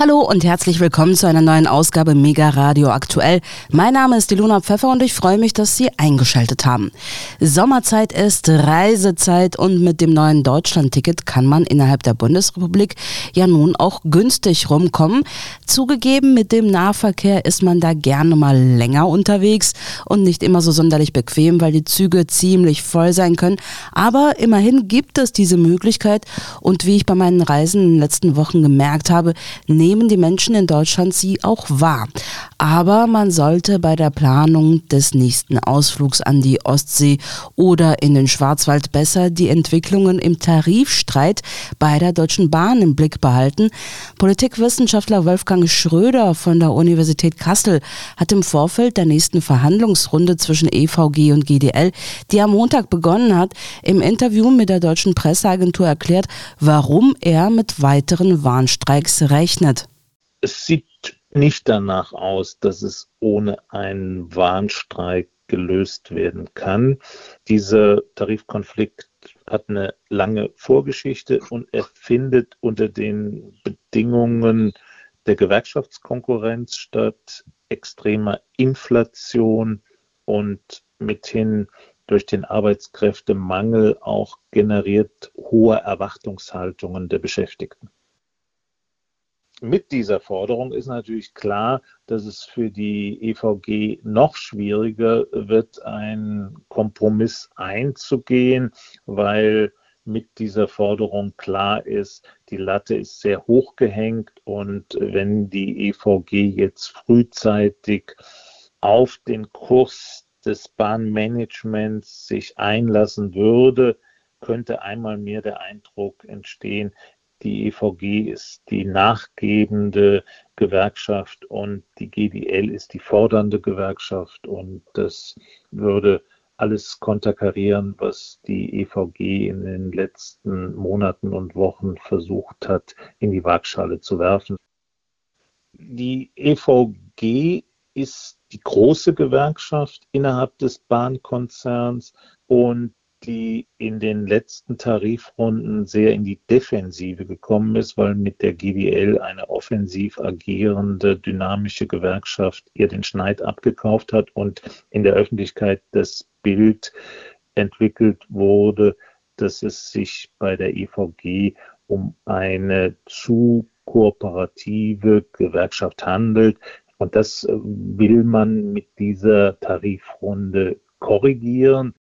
Hallo und herzlich willkommen zu einer neuen Ausgabe Mega Radio Aktuell. Mein Name ist Ilona Pfeffer und ich freue mich, dass Sie eingeschaltet haben. Sommerzeit ist Reisezeit und mit dem neuen Deutschland-Ticket kann man innerhalb der Bundesrepublik ja nun auch günstig rumkommen. Zugegeben, mit dem Nahverkehr ist man da gerne mal länger unterwegs und nicht immer so sonderlich bequem, weil die Züge ziemlich voll sein können. Aber immerhin gibt es diese Möglichkeit und wie ich bei meinen Reisen in den letzten Wochen gemerkt habe, nehmen die Menschen in Deutschland sie auch wahr. Aber man sollte bei der Planung des nächsten Ausflugs an die Ostsee oder in den Schwarzwald besser die Entwicklungen im Tarifstreit bei der Deutschen Bahn im Blick behalten. Politikwissenschaftler Wolfgang Schröder von der Universität Kassel hat im Vorfeld der nächsten Verhandlungsrunde zwischen EVG und GDL, die am Montag begonnen hat, im Interview mit der deutschen Presseagentur erklärt, warum er mit weiteren Warnstreiks rechnet es sieht nicht danach aus, dass es ohne einen Warnstreik gelöst werden kann. Dieser Tarifkonflikt hat eine lange Vorgeschichte und er findet unter den Bedingungen der Gewerkschaftskonkurrenz statt, extremer Inflation und mithin durch den Arbeitskräftemangel auch generiert hohe Erwartungshaltungen der Beschäftigten mit dieser Forderung ist natürlich klar, dass es für die EVG noch schwieriger wird, einen Kompromiss einzugehen, weil mit dieser Forderung klar ist, die Latte ist sehr hoch gehängt und wenn die EVG jetzt frühzeitig auf den Kurs des Bahnmanagements sich einlassen würde, könnte einmal mehr der Eindruck entstehen, die EVG ist die nachgebende Gewerkschaft und die GDL ist die fordernde Gewerkschaft und das würde alles konterkarieren, was die EVG in den letzten Monaten und Wochen versucht hat, in die Waagschale zu werfen. Die EVG ist die große Gewerkschaft innerhalb des Bahnkonzerns und die in den letzten Tarifrunden sehr in die Defensive gekommen ist, weil mit der GDL eine offensiv agierende, dynamische Gewerkschaft ihr den Schneid abgekauft hat und in der Öffentlichkeit das Bild entwickelt wurde, dass es sich bei der EVG um eine zu kooperative Gewerkschaft handelt. Und das will man mit dieser Tarifrunde korrigieren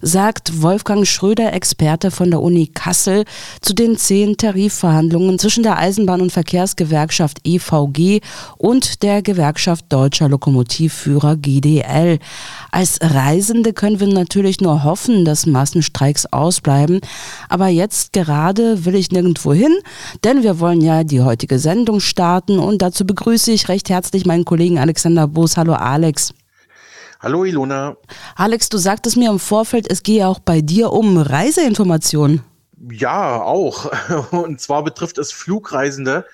sagt Wolfgang Schröder, Experte von der Uni Kassel, zu den zehn Tarifverhandlungen zwischen der Eisenbahn- und Verkehrsgewerkschaft EVG und der Gewerkschaft Deutscher Lokomotivführer GDL. Als Reisende können wir natürlich nur hoffen, dass Massenstreiks ausbleiben. Aber jetzt gerade will ich nirgendwo hin, denn wir wollen ja die heutige Sendung starten und dazu begrüße ich recht herzlich meinen Kollegen Alexander Boos. Hallo Alex. Hallo Ilona. Alex, du sagtest mir im Vorfeld, es gehe auch bei dir um Reiseinformationen. Ja, auch. Und zwar betrifft es Flugreisende.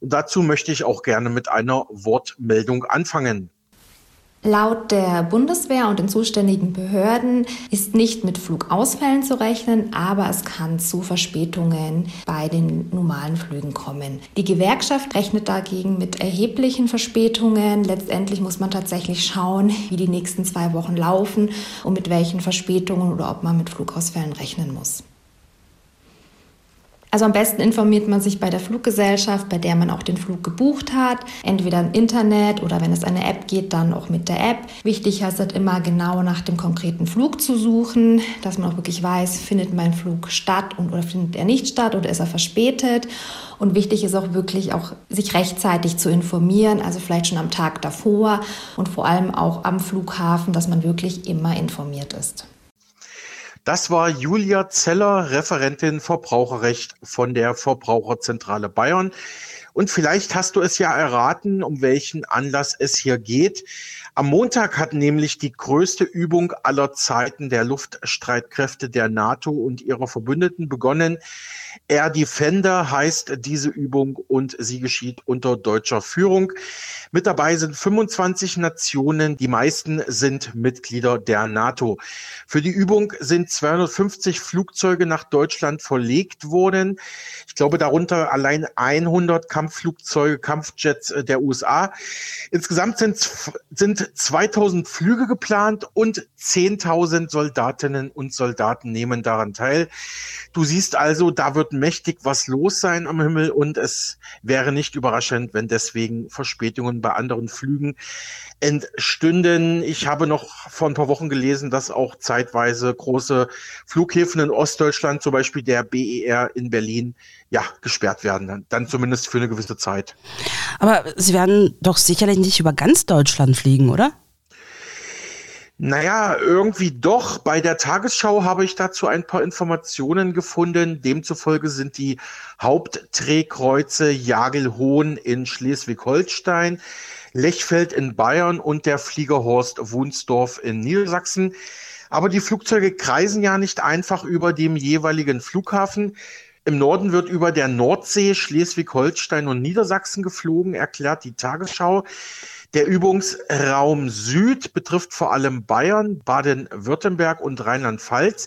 Und dazu möchte ich auch gerne mit einer Wortmeldung anfangen. Laut der Bundeswehr und den zuständigen Behörden ist nicht mit Flugausfällen zu rechnen, aber es kann zu Verspätungen bei den normalen Flügen kommen. Die Gewerkschaft rechnet dagegen mit erheblichen Verspätungen. Letztendlich muss man tatsächlich schauen, wie die nächsten zwei Wochen laufen und mit welchen Verspätungen oder ob man mit Flugausfällen rechnen muss. Also am besten informiert man sich bei der Fluggesellschaft, bei der man auch den Flug gebucht hat. Entweder im Internet oder wenn es eine App geht, dann auch mit der App. Wichtig ist halt immer genau nach dem konkreten Flug zu suchen, dass man auch wirklich weiß, findet mein Flug statt und oder findet er nicht statt oder ist er verspätet. Und wichtig ist auch wirklich auch sich rechtzeitig zu informieren, also vielleicht schon am Tag davor und vor allem auch am Flughafen, dass man wirklich immer informiert ist. Das war Julia Zeller, Referentin Verbraucherrecht von der Verbraucherzentrale Bayern. Und vielleicht hast du es ja erraten, um welchen Anlass es hier geht. Am Montag hat nämlich die größte Übung aller Zeiten der Luftstreitkräfte der NATO und ihrer Verbündeten begonnen. Air Defender heißt diese Übung und sie geschieht unter deutscher Führung. Mit dabei sind 25 Nationen, die meisten sind Mitglieder der NATO. Für die Übung sind 250 Flugzeuge nach Deutschland verlegt wurden. Ich glaube, darunter allein 100 Kampfflugzeuge, Kampfjets der USA. Insgesamt sind, sind 2000 Flüge geplant und 10.000 Soldatinnen und Soldaten nehmen daran teil. Du siehst also, da wird mächtig was los sein am Himmel und es wäre nicht überraschend, wenn deswegen Verspätungen bei anderen Flügen entstünden. Ich habe noch vor ein paar Wochen gelesen, dass auch zeitweise große Flughäfen in Ostdeutschland, zum Beispiel der BER in Berlin, ja, gesperrt werden. Dann zumindest für eine gewisse Zeit. Aber Sie werden doch sicherlich nicht über ganz Deutschland fliegen, oder? Naja, irgendwie doch. Bei der Tagesschau habe ich dazu ein paar Informationen gefunden. Demzufolge sind die Hauptdrehkreuze Jagelhohn in Schleswig-Holstein, Lechfeld in Bayern und der Fliegerhorst Wunsdorf in Niedersachsen. Aber die Flugzeuge kreisen ja nicht einfach über dem jeweiligen Flughafen. Im Norden wird über der Nordsee, Schleswig-Holstein und Niedersachsen geflogen, erklärt die Tagesschau. Der Übungsraum Süd betrifft vor allem Bayern, Baden-Württemberg und Rheinland-Pfalz.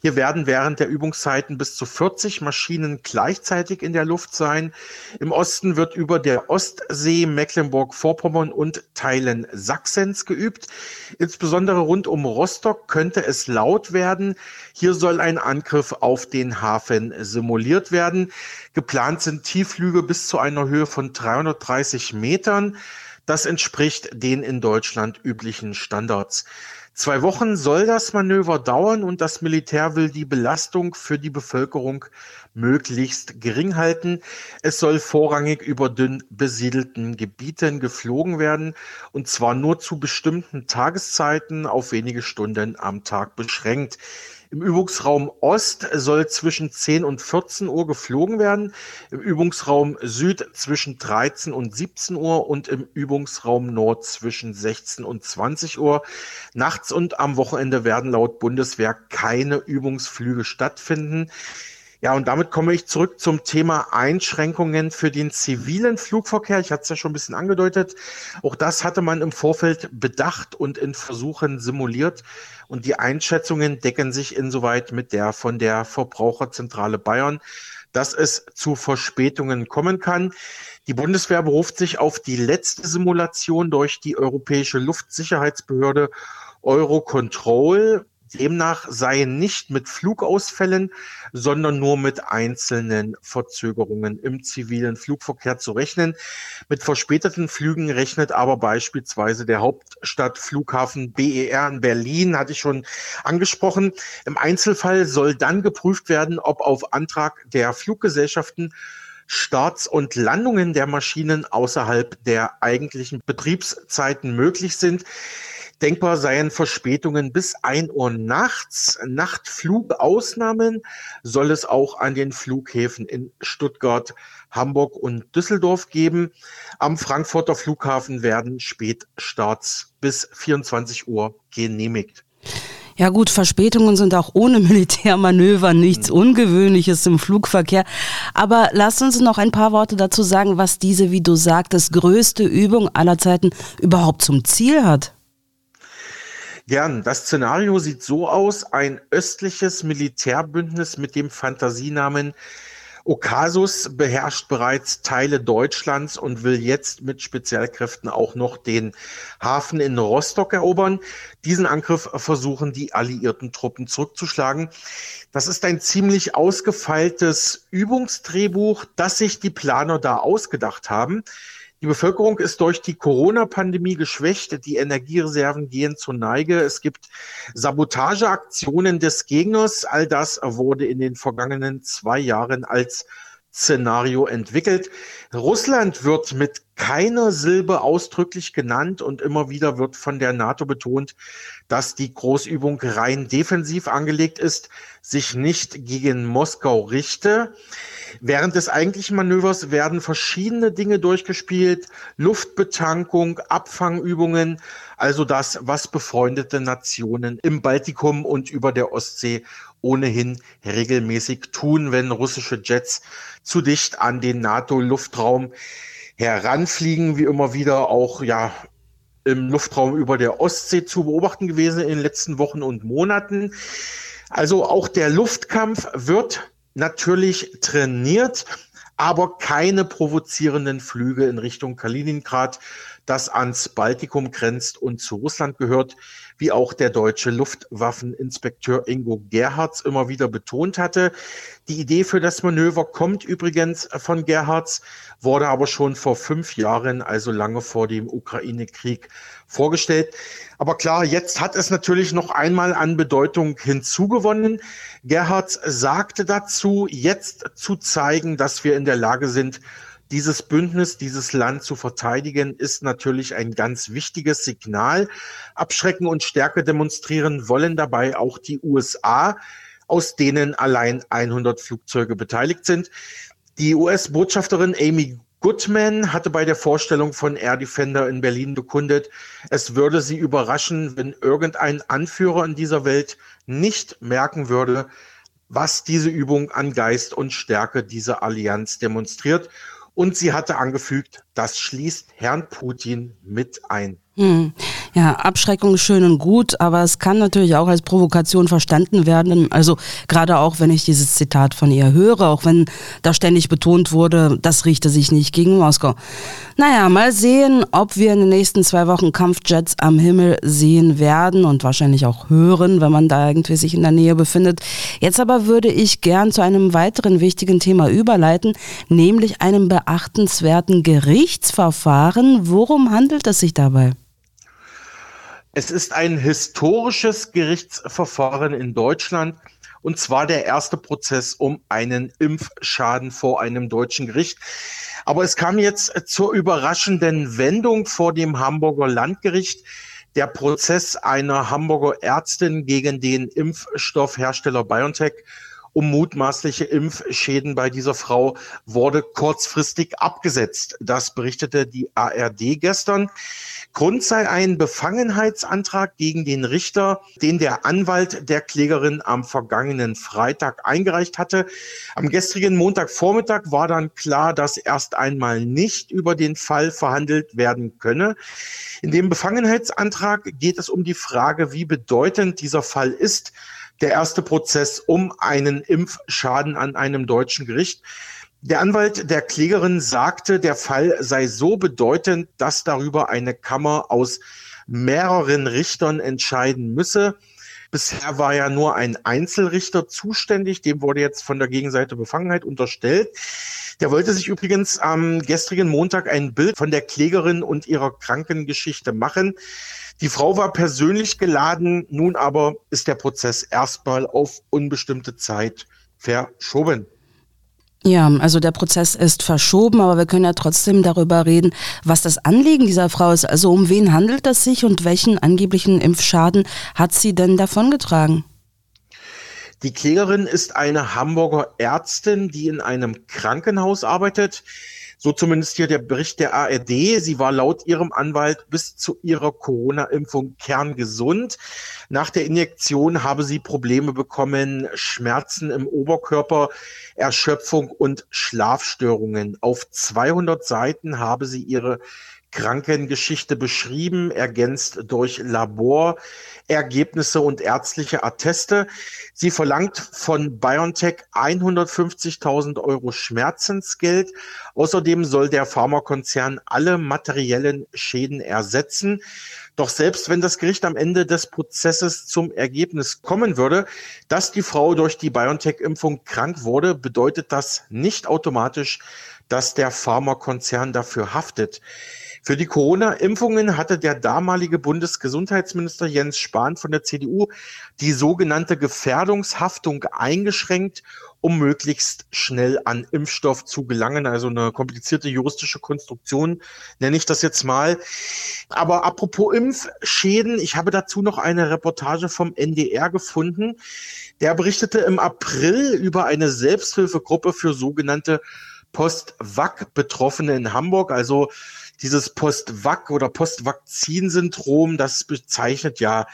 Hier werden während der Übungszeiten bis zu 40 Maschinen gleichzeitig in der Luft sein. Im Osten wird über der Ostsee, Mecklenburg-Vorpommern und Teilen Sachsens geübt. Insbesondere rund um Rostock könnte es laut werden. Hier soll ein Angriff auf den Hafen simuliert werden. Geplant sind Tiefflüge bis zu einer Höhe von 330 Metern. Das entspricht den in Deutschland üblichen Standards. Zwei Wochen soll das Manöver dauern und das Militär will die Belastung für die Bevölkerung möglichst gering halten. Es soll vorrangig über dünn besiedelten Gebieten geflogen werden und zwar nur zu bestimmten Tageszeiten auf wenige Stunden am Tag beschränkt. Im Übungsraum Ost soll zwischen 10 und 14 Uhr geflogen werden, im Übungsraum Süd zwischen 13 und 17 Uhr und im Übungsraum Nord zwischen 16 und 20 Uhr. Nachts und am Wochenende werden laut Bundeswehr keine Übungsflüge stattfinden. Ja, und damit komme ich zurück zum Thema Einschränkungen für den zivilen Flugverkehr. Ich hatte es ja schon ein bisschen angedeutet. Auch das hatte man im Vorfeld bedacht und in Versuchen simuliert. Und die Einschätzungen decken sich insoweit mit der von der Verbraucherzentrale Bayern, dass es zu Verspätungen kommen kann. Die Bundeswehr beruft sich auf die letzte Simulation durch die Europäische Luftsicherheitsbehörde Eurocontrol. Demnach seien nicht mit Flugausfällen, sondern nur mit einzelnen Verzögerungen im zivilen Flugverkehr zu rechnen. Mit verspäteten Flügen rechnet aber beispielsweise der Hauptstadtflughafen BER in Berlin, hatte ich schon angesprochen. Im Einzelfall soll dann geprüft werden, ob auf Antrag der Fluggesellschaften Starts und Landungen der Maschinen außerhalb der eigentlichen Betriebszeiten möglich sind. Denkbar seien Verspätungen bis ein Uhr nachts. Nachtflugausnahmen soll es auch an den Flughäfen in Stuttgart, Hamburg und Düsseldorf geben. Am Frankfurter Flughafen werden Spätstarts bis 24 Uhr genehmigt. Ja gut, Verspätungen sind auch ohne Militärmanöver nichts Ungewöhnliches im Flugverkehr. Aber lass uns noch ein paar Worte dazu sagen, was diese, wie du sagtest, größte Übung aller Zeiten überhaupt zum Ziel hat. Gern. Das Szenario sieht so aus, ein östliches Militärbündnis mit dem Fantasienamen Okasus beherrscht bereits Teile Deutschlands und will jetzt mit Spezialkräften auch noch den Hafen in Rostock erobern. Diesen Angriff versuchen die alliierten Truppen zurückzuschlagen. Das ist ein ziemlich ausgefeiltes Übungsdrehbuch, das sich die Planer da ausgedacht haben. Die Bevölkerung ist durch die Corona-Pandemie geschwächt. Die Energiereserven gehen zur Neige. Es gibt Sabotageaktionen des Gegners. All das wurde in den vergangenen zwei Jahren als Szenario entwickelt. Russland wird mit keiner Silbe ausdrücklich genannt und immer wieder wird von der NATO betont, dass die Großübung rein defensiv angelegt ist, sich nicht gegen Moskau richte. Während des eigentlichen Manövers werden verschiedene Dinge durchgespielt. Luftbetankung, Abfangübungen, also das, was befreundete Nationen im Baltikum und über der Ostsee ohnehin regelmäßig tun, wenn russische Jets zu dicht an den NATO-Luftraum heranfliegen, wie immer wieder auch ja im Luftraum über der Ostsee zu beobachten gewesen in den letzten Wochen und Monaten. Also auch der Luftkampf wird natürlich trainiert, aber keine provozierenden Flüge in Richtung Kaliningrad, das ans Baltikum grenzt und zu Russland gehört, wie auch der deutsche Luftwaffeninspekteur Ingo Gerhards immer wieder betont hatte. Die Idee für das Manöver kommt übrigens von Gerhards, wurde aber schon vor fünf Jahren, also lange vor dem Ukraine-Krieg, vorgestellt. Aber klar, jetzt hat es natürlich noch einmal an Bedeutung hinzugewonnen. Gerhards sagte dazu, jetzt zu zeigen, dass wir in der Lage sind, dieses Bündnis, dieses Land zu verteidigen, ist natürlich ein ganz wichtiges Signal. Abschrecken und Stärke demonstrieren wollen dabei auch die USA, aus denen allein 100 Flugzeuge beteiligt sind. Die US-Botschafterin Amy Goodman hatte bei der Vorstellung von Air Defender in Berlin bekundet, es würde sie überraschen, wenn irgendein Anführer in dieser Welt nicht merken würde, was diese Übung an Geist und Stärke dieser Allianz demonstriert und sie hatte angefügt, das schließt Herrn Putin mit ein. Hm. Ja, Abschreckung schön und gut, aber es kann natürlich auch als Provokation verstanden werden. Also gerade auch, wenn ich dieses Zitat von ihr höre, auch wenn da ständig betont wurde, das richte sich nicht gegen Moskau. Naja, mal sehen, ob wir in den nächsten zwei Wochen Kampfjets am Himmel sehen werden und wahrscheinlich auch hören, wenn man da irgendwie sich in der Nähe befindet. Jetzt aber würde ich gern zu einem weiteren wichtigen Thema überleiten, nämlich einem beachtenswerten Gerichtsverfahren. Worum handelt es sich dabei? Es ist ein historisches Gerichtsverfahren in Deutschland und zwar der erste Prozess um einen Impfschaden vor einem deutschen Gericht. Aber es kam jetzt zur überraschenden Wendung vor dem Hamburger Landgericht. Der Prozess einer Hamburger Ärztin gegen den Impfstoffhersteller BioNTech um mutmaßliche Impfschäden bei dieser Frau wurde kurzfristig abgesetzt. Das berichtete die ARD gestern. Grund sei ein Befangenheitsantrag gegen den Richter, den der Anwalt der Klägerin am vergangenen Freitag eingereicht hatte. Am gestrigen Montagvormittag war dann klar, dass erst einmal nicht über den Fall verhandelt werden könne. In dem Befangenheitsantrag geht es um die Frage, wie bedeutend dieser Fall ist. Der erste Prozess um einen Impfschaden an einem deutschen Gericht. Der Anwalt der Klägerin sagte, der Fall sei so bedeutend, dass darüber eine Kammer aus mehreren Richtern entscheiden müsse. Bisher war ja nur ein Einzelrichter zuständig, dem wurde jetzt von der Gegenseite Befangenheit unterstellt. Der wollte sich übrigens am gestrigen Montag ein Bild von der Klägerin und ihrer Krankengeschichte machen. Die Frau war persönlich geladen, nun aber ist der Prozess erstmal auf unbestimmte Zeit verschoben. Ja, also der Prozess ist verschoben, aber wir können ja trotzdem darüber reden, was das Anliegen dieser Frau ist. Also um wen handelt es sich und welchen angeblichen Impfschaden hat sie denn davongetragen? Die Klägerin ist eine Hamburger Ärztin, die in einem Krankenhaus arbeitet. So zumindest hier der Bericht der ARD. Sie war laut ihrem Anwalt bis zu ihrer Corona-Impfung kerngesund. Nach der Injektion habe sie Probleme bekommen, Schmerzen im Oberkörper, Erschöpfung und Schlafstörungen. Auf 200 Seiten habe sie ihre Krankengeschichte beschrieben, ergänzt durch Laborergebnisse und ärztliche Atteste. Sie verlangt von BioNTech 150.000 Euro Schmerzensgeld. Außerdem soll der Pharmakonzern alle materiellen Schäden ersetzen. Doch selbst wenn das Gericht am Ende des Prozesses zum Ergebnis kommen würde, dass die Frau durch die BioNTech-Impfung krank wurde, bedeutet das nicht automatisch, dass der Pharmakonzern dafür haftet. Für die Corona-Impfungen hatte der damalige Bundesgesundheitsminister Jens Spahn von der CDU die sogenannte Gefährdungshaftung eingeschränkt, um möglichst schnell an Impfstoff zu gelangen. Also eine komplizierte juristische Konstruktion nenne ich das jetzt mal. Aber apropos Impfschäden, ich habe dazu noch eine Reportage vom NDR gefunden. Der berichtete im April über eine Selbsthilfegruppe für sogenannte Post-Vac-Betroffene in Hamburg. Also dieses Post-Vac oder Post-Vakzin-Syndrom, das bezeichnet ja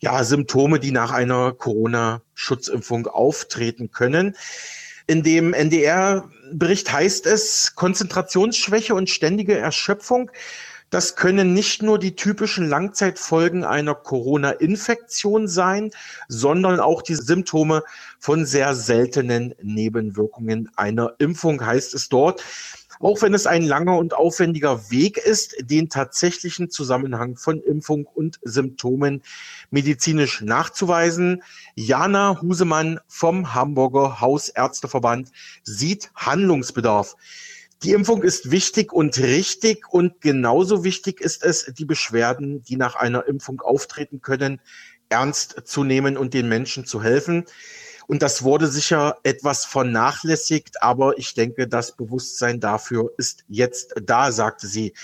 ja, Symptome, die nach einer Corona-Schutzimpfung auftreten können. In dem NDR-Bericht heißt es Konzentrationsschwäche und ständige Erschöpfung. Das können nicht nur die typischen Langzeitfolgen einer Corona-Infektion sein, sondern auch die Symptome von sehr seltenen Nebenwirkungen einer Impfung, heißt es dort. Auch wenn es ein langer und aufwendiger Weg ist, den tatsächlichen Zusammenhang von Impfung und Symptomen medizinisch nachzuweisen. Jana Husemann vom Hamburger Hausärzteverband sieht Handlungsbedarf. Die Impfung ist wichtig und richtig und genauso wichtig ist es, die Beschwerden, die nach einer Impfung auftreten können, ernst zu nehmen und den Menschen zu helfen. Und das wurde sicher etwas vernachlässigt, aber ich denke, das Bewusstsein dafür ist jetzt da, sagte sie.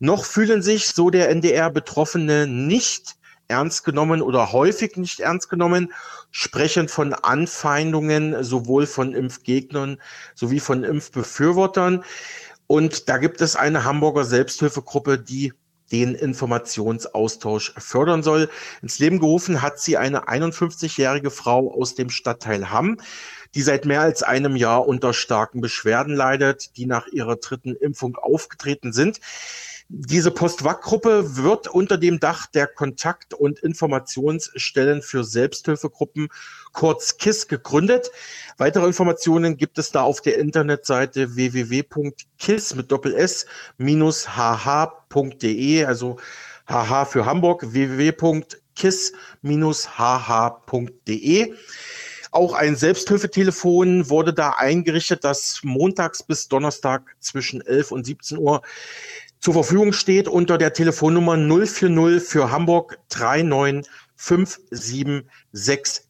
Noch fühlen sich, so der NDR, Betroffene nicht ernst genommen oder häufig nicht ernst genommen, sprechen von Anfeindungen sowohl von Impfgegnern sowie von Impfbefürwortern. Und da gibt es eine Hamburger Selbsthilfegruppe, die den Informationsaustausch fördern soll. Ins Leben gerufen hat sie eine 51-jährige Frau aus dem Stadtteil Hamm, die seit mehr als einem Jahr unter starken Beschwerden leidet, die nach ihrer dritten Impfung aufgetreten sind. Diese Post-WAC-Gruppe wird unter dem Dach der Kontakt- und Informationsstellen für Selbsthilfegruppen, kurz KISS, gegründet. Weitere Informationen gibt es da auf der Internetseite www.kiss mit Doppel S minus hh.de, also hh für Hamburg, www.kiss-hh.de. Auch ein Selbsthilfetelefon wurde da eingerichtet, das montags bis Donnerstag zwischen 11 und 17 Uhr zur Verfügung steht unter der Telefonnummer 040 für Hamburg 395767.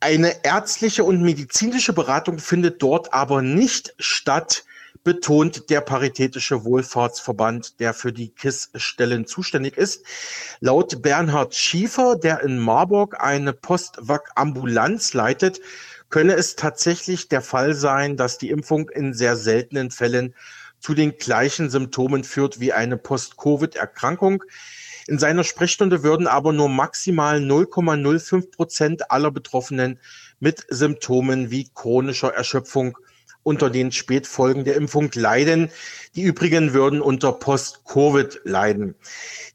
Eine ärztliche und medizinische Beratung findet dort aber nicht statt, betont der Paritätische Wohlfahrtsverband, der für die KISS-Stellen zuständig ist. Laut Bernhard Schiefer, der in Marburg eine Postwag-Ambulanz leitet, könne es tatsächlich der Fall sein, dass die Impfung in sehr seltenen Fällen zu den gleichen Symptomen führt wie eine Post-Covid-Erkrankung. In seiner Sprechstunde würden aber nur maximal 0,05 Prozent aller Betroffenen mit Symptomen wie chronischer Erschöpfung unter den Spätfolgen der Impfung leiden. Die übrigen würden unter Post-Covid leiden.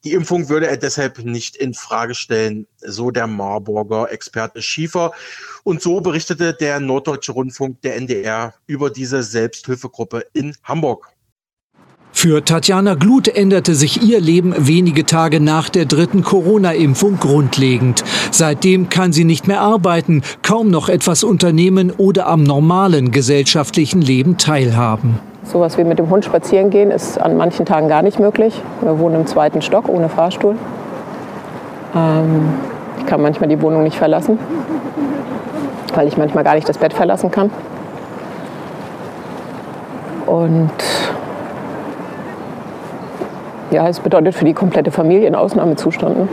Die Impfung würde er deshalb nicht in Frage stellen, so der Marburger Experte Schiefer. Und so berichtete der Norddeutsche Rundfunk der NDR über diese Selbsthilfegruppe in Hamburg. Für Tatjana Glut änderte sich ihr Leben wenige Tage nach der dritten Corona-Impfung grundlegend. Seitdem kann sie nicht mehr arbeiten, kaum noch etwas unternehmen oder am normalen gesellschaftlichen Leben teilhaben. Sowas wie mit dem Hund spazieren gehen ist an manchen Tagen gar nicht möglich. Wir wohnen im zweiten Stock ohne Fahrstuhl. Ähm, ich kann manchmal die Wohnung nicht verlassen, weil ich manchmal gar nicht das Bett verlassen kann. Und ja, es bedeutet für die komplette Familie einen Ausnahmezustand. Ne?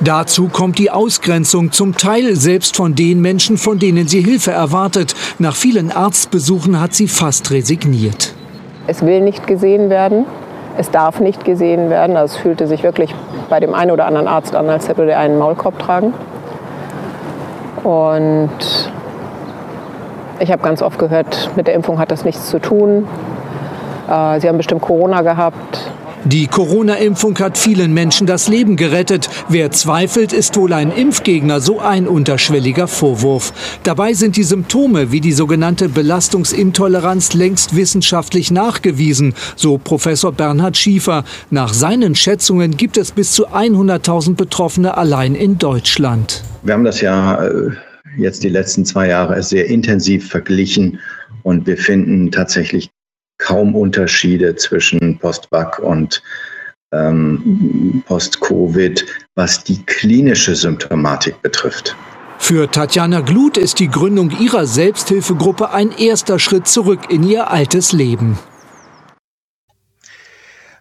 Dazu kommt die Ausgrenzung, zum Teil selbst von den Menschen, von denen sie Hilfe erwartet. Nach vielen Arztbesuchen hat sie fast resigniert. Es will nicht gesehen werden. Es darf nicht gesehen werden. Also es fühlte sich wirklich bei dem einen oder anderen Arzt an, als würde er einen Maulkorb tragen. Und ich habe ganz oft gehört, mit der Impfung hat das nichts zu tun. Äh, sie haben bestimmt Corona gehabt. Die Corona-Impfung hat vielen Menschen das Leben gerettet. Wer zweifelt, ist wohl ein Impfgegner, so ein unterschwelliger Vorwurf. Dabei sind die Symptome wie die sogenannte Belastungsintoleranz längst wissenschaftlich nachgewiesen, so Professor Bernhard Schiefer. Nach seinen Schätzungen gibt es bis zu 100.000 Betroffene allein in Deutschland. Wir haben das ja äh, jetzt die letzten zwei Jahre sehr intensiv verglichen und wir finden tatsächlich kaum Unterschiede zwischen Post-Bug und ähm, Post-Covid, was die klinische Symptomatik betrifft. Für Tatjana Glut ist die Gründung ihrer Selbsthilfegruppe ein erster Schritt zurück in ihr altes Leben.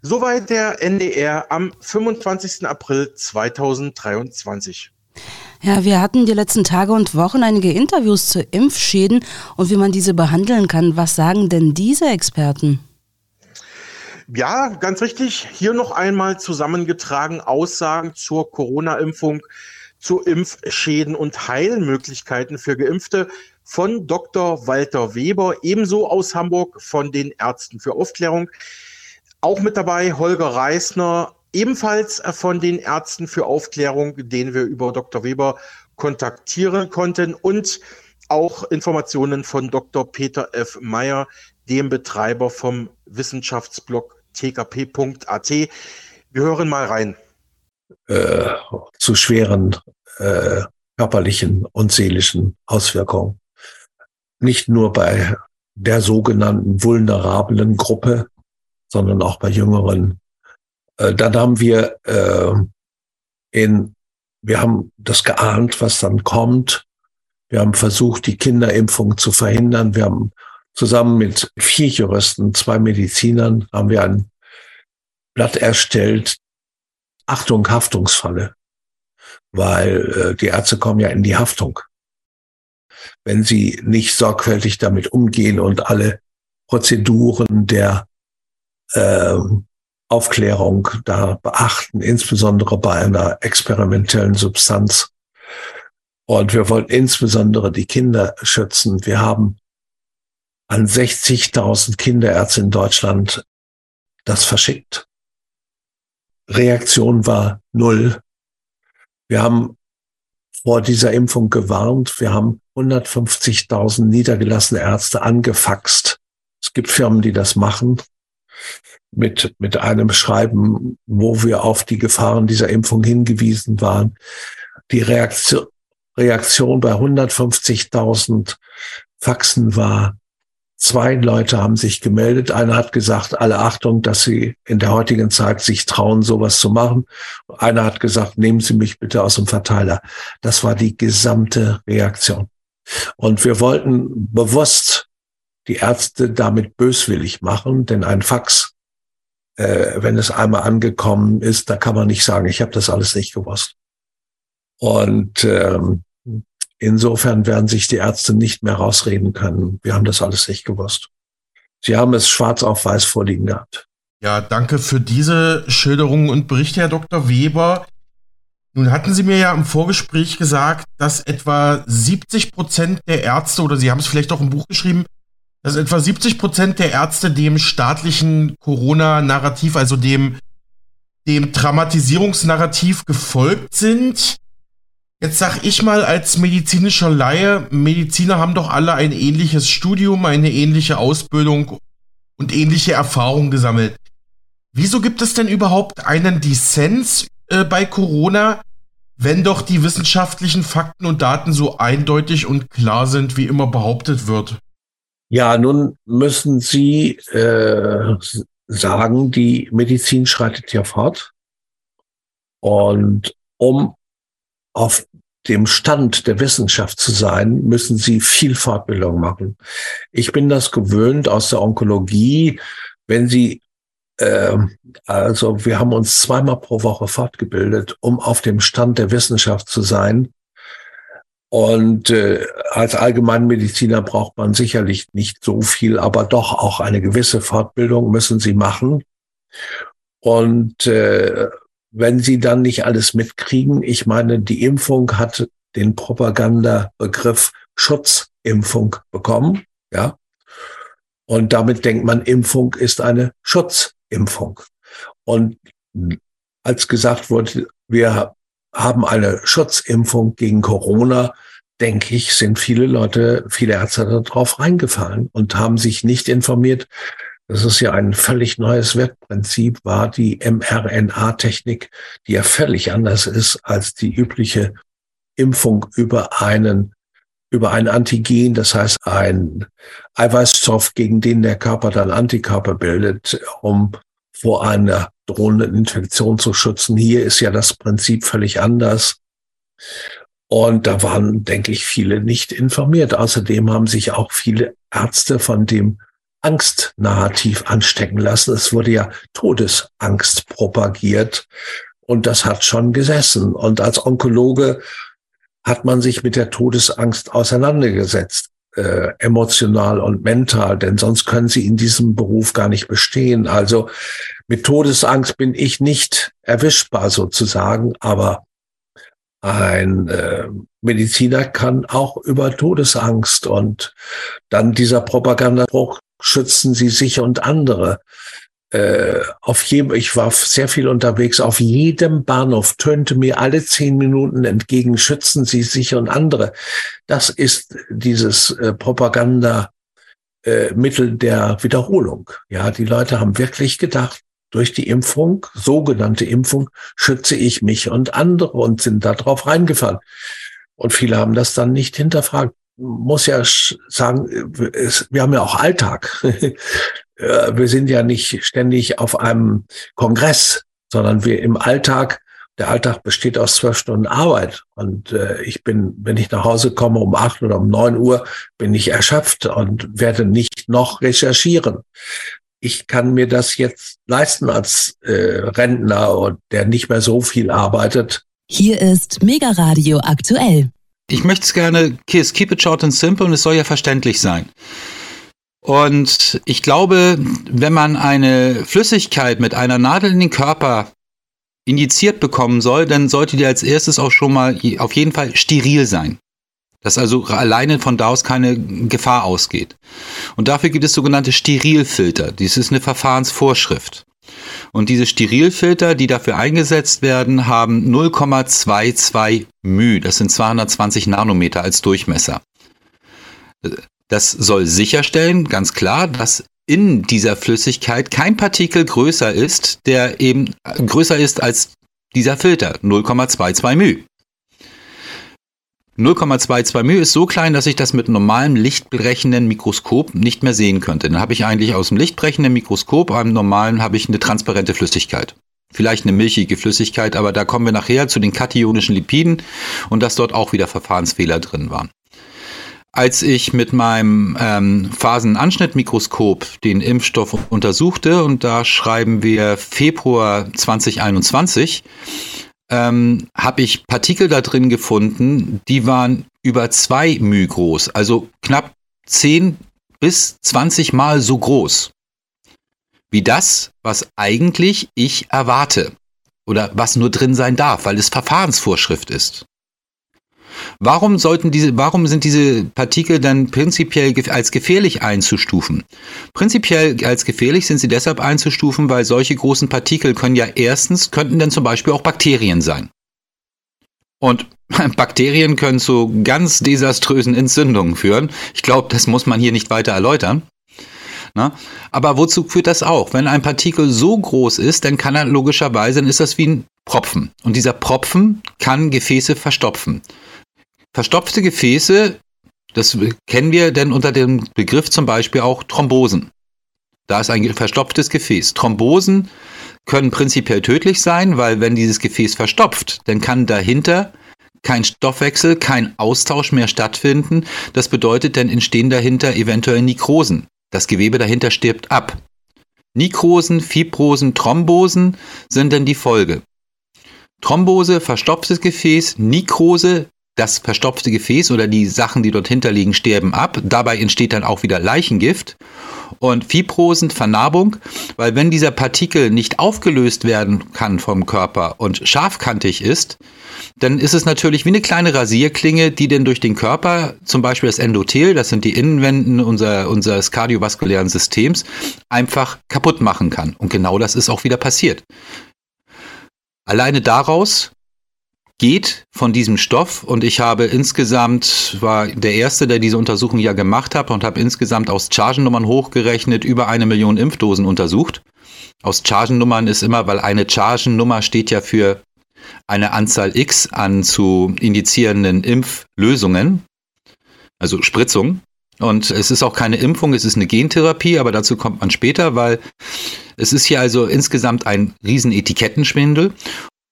Soweit der NDR am 25. April 2023. Ja, wir hatten die letzten Tage und Wochen einige Interviews zu Impfschäden und wie man diese behandeln kann. Was sagen denn diese Experten? Ja, ganz richtig. Hier noch einmal zusammengetragen Aussagen zur Corona-Impfung, zu Impfschäden und Heilmöglichkeiten für Geimpfte von Dr. Walter Weber, ebenso aus Hamburg von den Ärzten für Aufklärung. Auch mit dabei Holger Reisner, ebenfalls von den Ärzten für Aufklärung, den wir über Dr. Weber kontaktieren konnten und auch Informationen von Dr. Peter F. Meyer, dem Betreiber vom Wissenschaftsblog tkp.at. Wir hören mal rein. Äh, zu schweren äh, körperlichen und seelischen Auswirkungen. Nicht nur bei der sogenannten vulnerablen Gruppe, sondern auch bei Jüngeren. Äh, dann haben wir äh, in, wir haben das geahnt, was dann kommt. Wir haben versucht, die Kinderimpfung zu verhindern. Wir haben zusammen mit vier Juristen, zwei Medizinern, haben wir ein Blatt erstellt. Achtung, Haftungsfalle. Weil äh, die Ärzte kommen ja in die Haftung. Wenn sie nicht sorgfältig damit umgehen und alle Prozeduren der äh, Aufklärung da beachten, insbesondere bei einer experimentellen Substanz. Und wir wollen insbesondere die Kinder schützen. Wir haben an 60.000 Kinderärzte in Deutschland das verschickt. Reaktion war null. Wir haben vor dieser Impfung gewarnt. Wir haben 150.000 niedergelassene Ärzte angefaxt. Es gibt Firmen, die das machen mit, mit einem Schreiben, wo wir auf die Gefahren dieser Impfung hingewiesen waren. Die Reaktion, Reaktion bei 150.000 Faxen war, zwei Leute haben sich gemeldet. Einer hat gesagt, alle Achtung, dass sie in der heutigen Zeit sich trauen, sowas zu machen. Einer hat gesagt, nehmen Sie mich bitte aus dem Verteiler. Das war die gesamte Reaktion. Und wir wollten bewusst die Ärzte damit böswillig machen, denn ein Fax, äh, wenn es einmal angekommen ist, da kann man nicht sagen, ich habe das alles nicht gewusst. Und ähm, insofern werden sich die Ärzte nicht mehr rausreden können. Wir haben das alles nicht gewusst. Sie haben es schwarz auf weiß vorliegen gehabt. Ja, danke für diese Schilderungen und Berichte, Herr Dr. Weber. Nun hatten Sie mir ja im Vorgespräch gesagt, dass etwa 70 Prozent der Ärzte, oder Sie haben es vielleicht auch im Buch geschrieben, dass etwa 70 Prozent der Ärzte dem staatlichen Corona-Narrativ, also dem, dem Dramatisierungsnarrativ gefolgt sind. Jetzt sag ich mal als medizinischer Laie, Mediziner haben doch alle ein ähnliches Studium, eine ähnliche Ausbildung und ähnliche Erfahrungen gesammelt. Wieso gibt es denn überhaupt einen Dissens äh, bei Corona, wenn doch die wissenschaftlichen Fakten und Daten so eindeutig und klar sind, wie immer behauptet wird? Ja, nun müssen Sie äh, sagen, die Medizin schreitet ja fort. Und um auf dem Stand der Wissenschaft zu sein, müssen Sie viel Fortbildung machen. Ich bin das gewöhnt aus der Onkologie. Wenn Sie ähm, also wir haben uns zweimal pro Woche fortgebildet, um auf dem Stand der Wissenschaft zu sein. Und äh, als Allgemeinmediziner braucht man sicherlich nicht so viel, aber doch auch eine gewisse Fortbildung müssen Sie machen. Und äh, wenn Sie dann nicht alles mitkriegen, ich meine, die Impfung hat den Propagandabegriff Schutzimpfung bekommen, ja. Und damit denkt man, Impfung ist eine Schutzimpfung. Und als gesagt wurde, wir haben eine Schutzimpfung gegen Corona, denke ich, sind viele Leute, viele Ärzte darauf reingefallen und haben sich nicht informiert. Das ist ja ein völlig neues Wertprinzip, war die mRNA-Technik, die ja völlig anders ist als die übliche Impfung über einen über ein Antigen, das heißt ein Eiweißstoff, gegen den der Körper dann Antikörper bildet, um vor einer drohenden Infektion zu schützen. Hier ist ja das Prinzip völlig anders. Und da waren, denke ich, viele nicht informiert. Außerdem haben sich auch viele Ärzte von dem Angstnarrativ anstecken lassen. Es wurde ja Todesangst propagiert und das hat schon gesessen. Und als Onkologe hat man sich mit der Todesangst auseinandergesetzt, äh, emotional und mental, denn sonst können sie in diesem Beruf gar nicht bestehen. Also mit Todesangst bin ich nicht erwischbar sozusagen, aber ein äh, Mediziner kann auch über Todesangst und dann dieser Propagandabruch schützen Sie sich und andere äh, auf jedem, ich war sehr viel unterwegs, auf jedem Bahnhof tönte mir alle zehn Minuten entgegen, schützen Sie sich und andere. Das ist dieses äh, Propaganda. Äh, der Wiederholung. Ja, die Leute haben wirklich gedacht, durch die Impfung, sogenannte Impfung, schütze ich mich und andere und sind darauf reingefallen. Und viele haben das dann nicht hinterfragt. Muss ja sagen, wir haben ja auch Alltag. Äh, wir sind ja nicht ständig auf einem Kongress, sondern wir im Alltag, der Alltag besteht aus zwölf Stunden Arbeit. Und äh, ich bin, wenn ich nach Hause komme um acht oder um neun Uhr, bin ich erschöpft und werde nicht noch recherchieren. Ich kann mir das jetzt leisten als äh, Rentner, der nicht mehr so viel arbeitet. Hier ist Mega Radio aktuell. Ich möchte es gerne, keep it short and simple und es soll ja verständlich sein. Und ich glaube, wenn man eine Flüssigkeit mit einer Nadel in den Körper injiziert bekommen soll, dann sollte die als erstes auch schon mal auf jeden Fall steril sein. Dass also alleine von da aus keine Gefahr ausgeht. Und dafür gibt es sogenannte Sterilfilter. Dies ist eine Verfahrensvorschrift. Und diese Sterilfilter, die dafür eingesetzt werden, haben 0,22 μ. Das sind 220 Nanometer als Durchmesser. Das soll sicherstellen, ganz klar, dass in dieser Flüssigkeit kein Partikel größer ist, der eben größer ist als dieser Filter, 0,22 μ. 0,22 μ ist so klein, dass ich das mit normalem lichtbrechenden Mikroskop nicht mehr sehen könnte. Dann habe ich eigentlich aus dem lichtbrechenden Mikroskop, einem normalen, habe ich eine transparente Flüssigkeit. Vielleicht eine milchige Flüssigkeit, aber da kommen wir nachher zu den kationischen Lipiden und dass dort auch wieder Verfahrensfehler drin waren. Als ich mit meinem ähm, Phasenanschnittmikroskop den Impfstoff untersuchte, und da schreiben wir Februar 2021, ähm, habe ich Partikel da drin gefunden, die waren über zwei μ groß, also knapp 10 bis 20 Mal so groß wie das, was eigentlich ich erwarte oder was nur drin sein darf, weil es Verfahrensvorschrift ist. Warum sollten diese, warum sind diese Partikel dann prinzipiell als gefährlich einzustufen? Prinzipiell als gefährlich sind sie deshalb einzustufen, weil solche großen Partikel können ja erstens, könnten dann zum Beispiel auch Bakterien sein. Und Bakterien können zu ganz desaströsen Entzündungen führen. Ich glaube, das muss man hier nicht weiter erläutern. Na? Aber wozu führt das auch? Wenn ein Partikel so groß ist, dann kann er logischerweise, dann ist das wie ein Propfen. Und dieser Propfen kann Gefäße verstopfen. Verstopfte Gefäße, das kennen wir denn unter dem Begriff zum Beispiel auch Thrombosen. Da ist ein verstopftes Gefäß. Thrombosen können prinzipiell tödlich sein, weil wenn dieses Gefäß verstopft, dann kann dahinter kein Stoffwechsel, kein Austausch mehr stattfinden. Das bedeutet, dann entstehen dahinter eventuell Nekrosen. Das Gewebe dahinter stirbt ab. Nekrosen, Fibrosen, Thrombosen sind dann die Folge. Thrombose, verstopftes Gefäß, Nekrose, das verstopfte Gefäß oder die Sachen, die dort hinterliegen, sterben ab. Dabei entsteht dann auch wieder Leichengift. Und Fibrosen, Vernarbung, weil wenn dieser Partikel nicht aufgelöst werden kann vom Körper und scharfkantig ist, dann ist es natürlich wie eine kleine Rasierklinge, die denn durch den Körper, zum Beispiel das Endothel, das sind die Innenwänden unser, unseres kardiovaskulären Systems, einfach kaputt machen kann. Und genau das ist auch wieder passiert. Alleine daraus geht von diesem Stoff und ich habe insgesamt, war der Erste, der diese Untersuchung ja gemacht hat und habe insgesamt aus Chargennummern hochgerechnet über eine Million Impfdosen untersucht. Aus Chargennummern ist immer, weil eine Chargennummer steht ja für eine Anzahl X an zu indizierenden Impflösungen, also Spritzungen. Und es ist auch keine Impfung, es ist eine Gentherapie, aber dazu kommt man später, weil es ist hier also insgesamt ein riesen Etikettenschwindel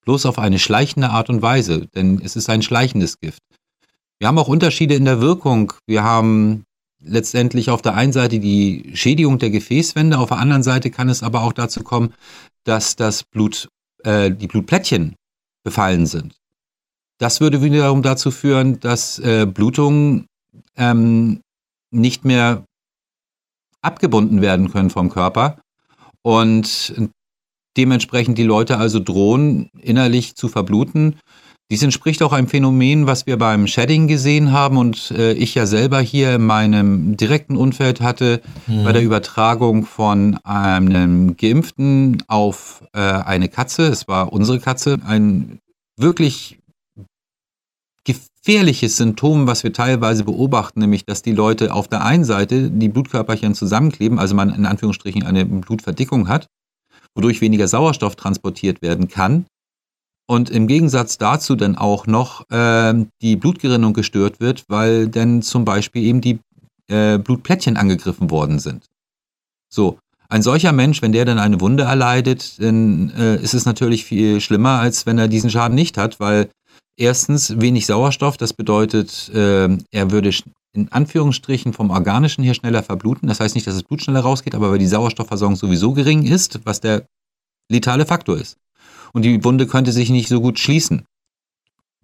bloß auf eine schleichende Art und Weise, denn es ist ein schleichendes Gift. Wir haben auch Unterschiede in der Wirkung. Wir haben letztendlich auf der einen Seite die Schädigung der Gefäßwände, auf der anderen Seite kann es aber auch dazu kommen, dass das Blut, äh, die Blutplättchen befallen sind. Das würde wiederum dazu führen, dass äh, Blutungen ähm, nicht mehr abgebunden werden können vom Körper und dementsprechend die Leute also drohen, innerlich zu verbluten. Dies entspricht auch einem Phänomen, was wir beim Shedding gesehen haben und äh, ich ja selber hier in meinem direkten Umfeld hatte mhm. bei der Übertragung von einem Geimpften auf äh, eine Katze. Es war unsere Katze. Ein wirklich gefährliches Symptom, was wir teilweise beobachten, nämlich dass die Leute auf der einen Seite die Blutkörperchen zusammenkleben, also man in Anführungsstrichen eine Blutverdickung hat, wodurch weniger Sauerstoff transportiert werden kann und im Gegensatz dazu dann auch noch äh, die Blutgerinnung gestört wird, weil dann zum Beispiel eben die äh, Blutplättchen angegriffen worden sind. So, ein solcher Mensch, wenn der dann eine Wunde erleidet, dann äh, ist es natürlich viel schlimmer, als wenn er diesen Schaden nicht hat, weil erstens wenig Sauerstoff, das bedeutet, äh, er würde in Anführungsstrichen vom Organischen her schneller verbluten. Das heißt nicht, dass das Blut schneller rausgeht, aber weil die Sauerstoffversorgung sowieso gering ist, was der letale Faktor ist und die Wunde könnte sich nicht so gut schließen.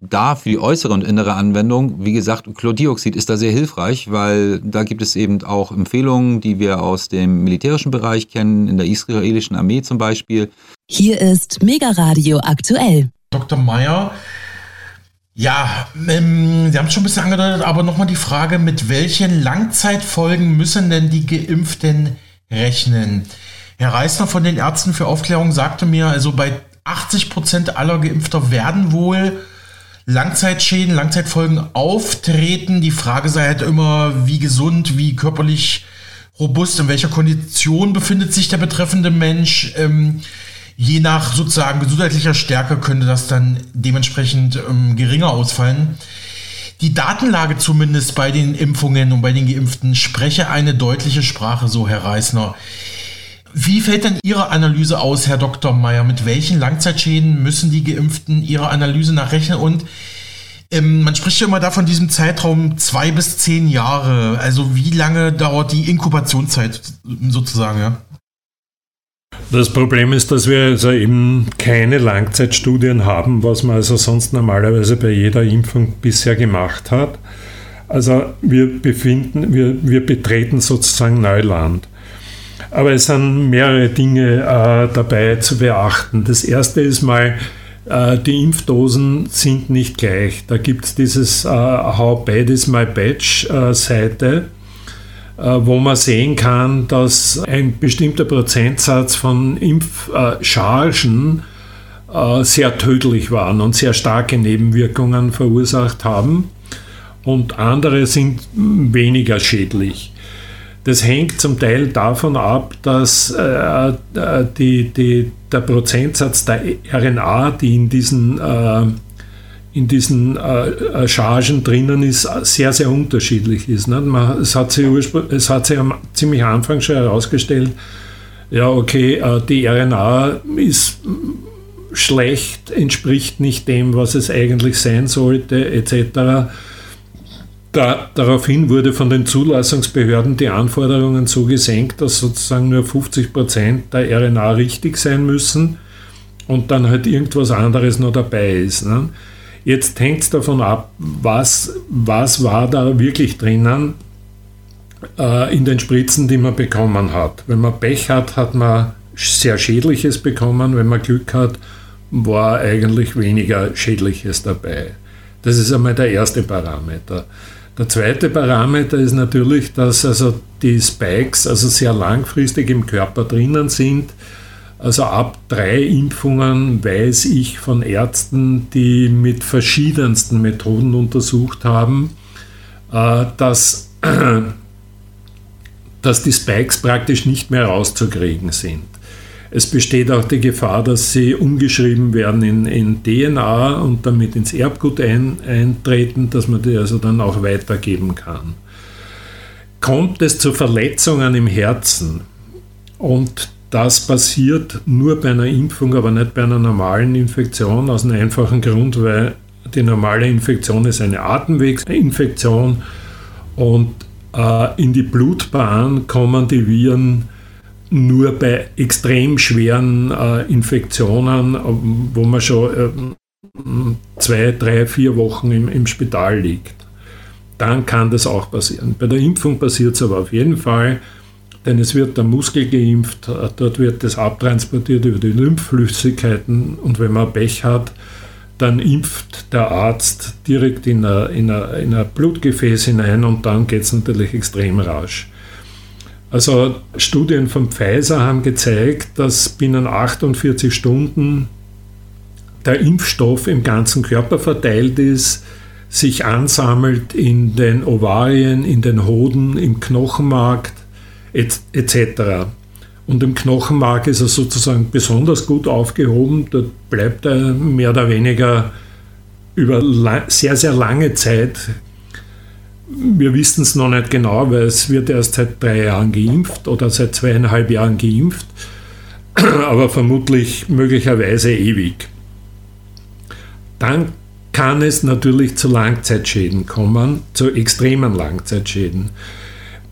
Da für die äußere und innere Anwendung, wie gesagt, Chlordioxid ist da sehr hilfreich, weil da gibt es eben auch Empfehlungen, die wir aus dem militärischen Bereich kennen, in der israelischen Armee zum Beispiel. Hier ist Mega Radio aktuell. Dr. Meyer, ja, ähm, Sie haben es schon ein bisschen angedeutet, aber nochmal die Frage, mit welchen Langzeitfolgen müssen denn die Geimpften rechnen? Herr Reisner von den Ärzten für Aufklärung sagte mir, also bei 80 Prozent aller Geimpfter werden wohl Langzeitschäden, Langzeitfolgen auftreten. Die Frage sei halt immer, wie gesund, wie körperlich robust, in welcher Kondition befindet sich der betreffende Mensch. Ähm, je nach sozusagen gesundheitlicher Stärke könnte das dann dementsprechend ähm, geringer ausfallen. Die Datenlage zumindest bei den Impfungen und bei den Geimpften spreche eine deutliche Sprache, so Herr Reisner. Wie fällt denn Ihre Analyse aus, Herr Dr. Meyer? Mit welchen Langzeitschäden müssen die Geimpften Ihrer Analyse nachrechnen? Und ähm, man spricht ja immer da von diesem Zeitraum zwei bis zehn Jahre. Also wie lange dauert die Inkubationszeit sozusagen? Ja? Das Problem ist, dass wir also eben keine Langzeitstudien haben, was man also sonst normalerweise bei jeder Impfung bisher gemacht hat. Also wir befinden, wir, wir betreten sozusagen Neuland. Aber es sind mehrere Dinge äh, dabei zu beachten. Das erste ist mal, äh, die Impfdosen sind nicht gleich. Da gibt es dieses äh, How Bad is My Batch äh, Seite, wo man sehen kann, dass ein bestimmter Prozentsatz von Impfchargen äh, sehr tödlich waren und sehr starke Nebenwirkungen verursacht haben. Und andere sind weniger schädlich. Das hängt zum Teil davon ab, dass äh, äh, die, die, der Prozentsatz der RNA, die in diesen, äh, in diesen äh, Chargen drinnen ist, sehr, sehr unterschiedlich ist. Ne? Man, es, hat sich es hat sich am ziemlich Anfang schon herausgestellt, ja, okay, äh, die RNA ist schlecht, entspricht nicht dem, was es eigentlich sein sollte, etc. Da, daraufhin wurde von den Zulassungsbehörden die Anforderungen so gesenkt, dass sozusagen nur 50 Prozent der RNA richtig sein müssen und dann halt irgendwas anderes noch dabei ist. Ne? Jetzt hängt es davon ab, was, was war da wirklich drinnen äh, in den Spritzen, die man bekommen hat. Wenn man Pech hat, hat man sehr Schädliches bekommen. Wenn man Glück hat, war eigentlich weniger Schädliches dabei. Das ist einmal der erste Parameter. Der zweite Parameter ist natürlich, dass also die Spikes also sehr langfristig im Körper drinnen sind. Also ab drei Impfungen weiß ich von Ärzten, die mit verschiedensten Methoden untersucht haben, äh, dass, dass die Spikes praktisch nicht mehr rauszukriegen sind. Es besteht auch die Gefahr, dass sie umgeschrieben werden in, in DNA und damit ins Erbgut ein, eintreten, dass man die also dann auch weitergeben kann. Kommt es zu Verletzungen im Herzen und das passiert nur bei einer Impfung, aber nicht bei einer normalen Infektion, aus einem einfachen Grund, weil die normale Infektion ist eine Atemwegsinfektion und äh, in die Blutbahn kommen die Viren nur bei extrem schweren äh, Infektionen, wo man schon äh, zwei, drei, vier Wochen im, im Spital liegt. Dann kann das auch passieren. Bei der Impfung passiert es aber auf jeden Fall, denn es wird der Muskel geimpft, äh, dort wird das abtransportiert über die Lymphflüssigkeiten und wenn man Pech hat, dann impft der Arzt direkt in ein, in ein, in ein Blutgefäß hinein und dann geht es natürlich extrem rasch. Also Studien von Pfizer haben gezeigt, dass binnen 48 Stunden der Impfstoff im ganzen Körper verteilt ist, sich ansammelt in den Ovarien, in den Hoden, im Knochenmark etc. Und im Knochenmark ist er sozusagen besonders gut aufgehoben. Dort bleibt er mehr oder weniger über sehr, sehr lange Zeit. Wir wissen es noch nicht genau, weil es wird erst seit drei Jahren geimpft oder seit zweieinhalb Jahren geimpft, aber vermutlich möglicherweise ewig. Dann kann es natürlich zu Langzeitschäden kommen, zu extremen Langzeitschäden.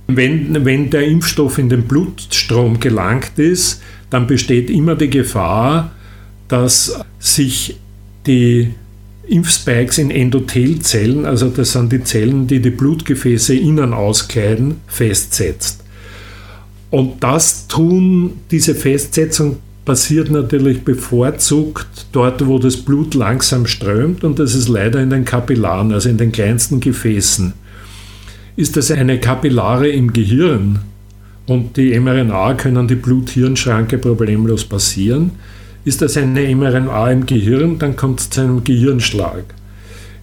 Wenn, wenn der Impfstoff in den Blutstrom gelangt ist, dann besteht immer die Gefahr, dass sich die Impfspikes in Endothelzellen, also das sind die Zellen, die die Blutgefäße innen auskleiden, festsetzt. Und das tun, diese Festsetzung passiert natürlich bevorzugt dort, wo das Blut langsam strömt und das ist leider in den Kapillaren, also in den kleinsten Gefäßen. Ist das eine Kapillare im Gehirn und die mRNA können die Blut-Hirn-Schranke problemlos passieren? Ist das eine mRNA im Gehirn, dann kommt es zu einem Gehirnschlag.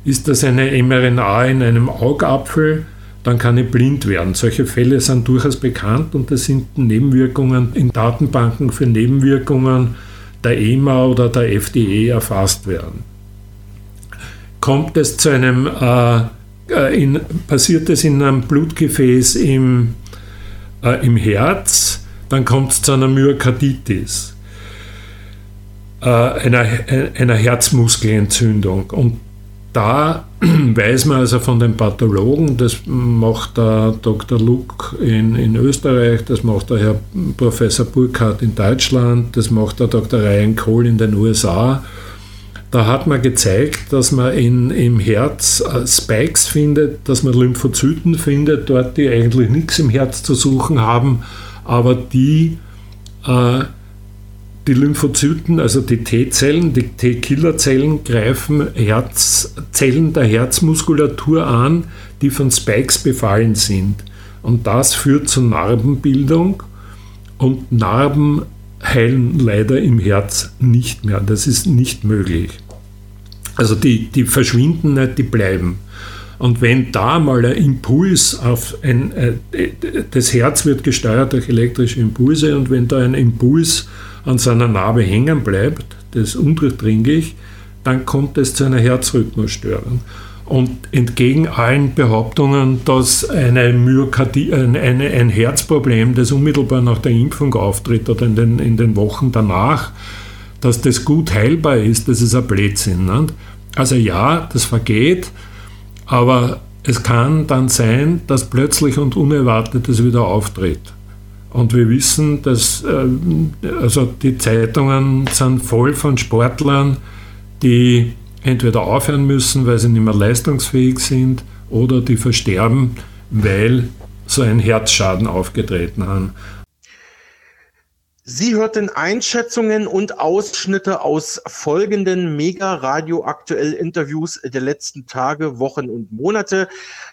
Ist das eine mRNA in einem Augapfel, dann kann ich blind werden. Solche Fälle sind durchaus bekannt und das sind Nebenwirkungen in Datenbanken für Nebenwirkungen der EMA oder der FDE erfasst werden. Kommt es zu einem, äh, äh, in, passiert es in einem Blutgefäß im, äh, im Herz, dann kommt es zu einer Myokarditis, äh, einer, einer Herzmuskelentzündung. Und da weiß man also von den Pathologen, das macht der Dr. Luck in, in Österreich, das macht der Herr Professor Burkhardt in Deutschland, das macht der Dr. Ryan Cole in den USA. Da hat man gezeigt, dass man in, im Herz äh, Spikes findet, dass man Lymphozyten findet, dort die eigentlich nichts im Herz zu suchen haben, aber die äh, die Lymphozyten, also die T-Zellen, die T-Killerzellen, greifen Herzzellen der Herzmuskulatur an, die von Spikes befallen sind. Und das führt zur Narbenbildung und Narben heilen leider im Herz nicht mehr. Das ist nicht möglich. Also die, die verschwinden nicht, die bleiben. Und wenn da mal ein Impuls auf ein, äh, das Herz wird gesteuert durch elektrische Impulse und wenn da ein Impuls an seiner Narbe hängen bleibt, das undurchdringlich, dann kommt es zu einer Herzrhythmusstörung. Und entgegen allen Behauptungen, dass eine Myokardie, ein, eine, ein Herzproblem, das unmittelbar nach der Impfung auftritt oder in den, in den Wochen danach, dass das gut heilbar ist, das ist ein Blödsinn. Nicht? Also ja, das vergeht, aber es kann dann sein, dass plötzlich und unerwartet es wieder auftritt. Und wir wissen, dass äh, also die Zeitungen sind voll von Sportlern, die entweder aufhören müssen, weil sie nicht mehr leistungsfähig sind, oder die versterben, weil so ein Herzschaden aufgetreten haben. Sie hörten Einschätzungen und Ausschnitte aus folgenden mega radioaktuell Interviews der letzten Tage, Wochen und Monate,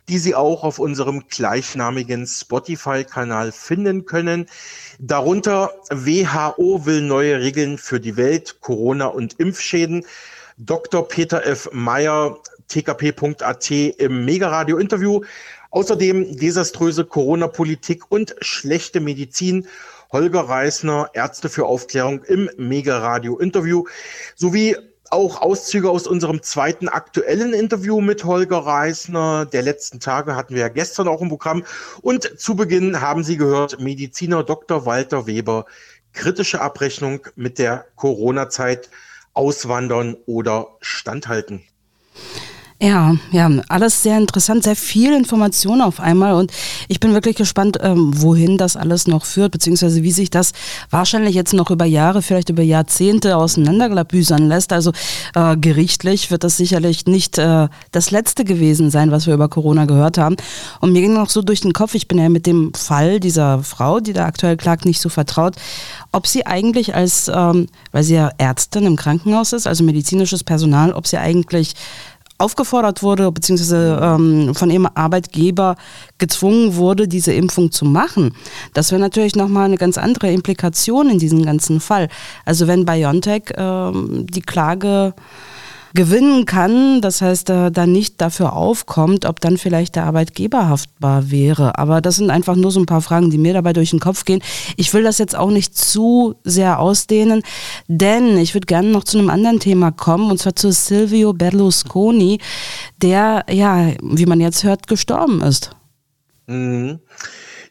die Sie auch auf unserem gleichnamigen Spotify-Kanal finden können. Darunter WHO will neue Regeln für die Welt, Corona und Impfschäden. Dr. Peter F. Meyer, tkp.at im Mega Radio Interview. Außerdem desaströse Corona-Politik und schlechte Medizin Holger Reisner, Ärzte für Aufklärung im Mega-Radio-Interview, sowie auch Auszüge aus unserem zweiten aktuellen Interview mit Holger Reisner. Der letzten Tage hatten wir ja gestern auch im Programm. Und zu Beginn haben Sie gehört, Mediziner Dr. Walter Weber, kritische Abrechnung mit der Corona-Zeit, auswandern oder standhalten. Ja, ja, alles sehr interessant, sehr viel Information auf einmal und ich bin wirklich gespannt, ähm, wohin das alles noch führt, beziehungsweise wie sich das wahrscheinlich jetzt noch über Jahre, vielleicht über Jahrzehnte auseinanderglabüsern lässt. Also äh, gerichtlich wird das sicherlich nicht äh, das letzte gewesen sein, was wir über Corona gehört haben. Und mir ging noch so durch den Kopf, ich bin ja mit dem Fall dieser Frau, die da aktuell klagt, nicht so vertraut, ob sie eigentlich als, ähm, weil sie ja Ärztin im Krankenhaus ist, also medizinisches Personal, ob sie eigentlich aufgefordert wurde, beziehungsweise ähm, von ihrem Arbeitgeber gezwungen wurde, diese Impfung zu machen. Das wäre natürlich nochmal eine ganz andere Implikation in diesem ganzen Fall. Also wenn BioNTech ähm, die Klage gewinnen kann, das heißt, äh, dann nicht dafür aufkommt, ob dann vielleicht der Arbeitgeber haftbar wäre. Aber das sind einfach nur so ein paar Fragen, die mir dabei durch den Kopf gehen. Ich will das jetzt auch nicht zu sehr ausdehnen, denn ich würde gerne noch zu einem anderen Thema kommen, und zwar zu Silvio Berlusconi, der, ja, wie man jetzt hört, gestorben ist. Mhm.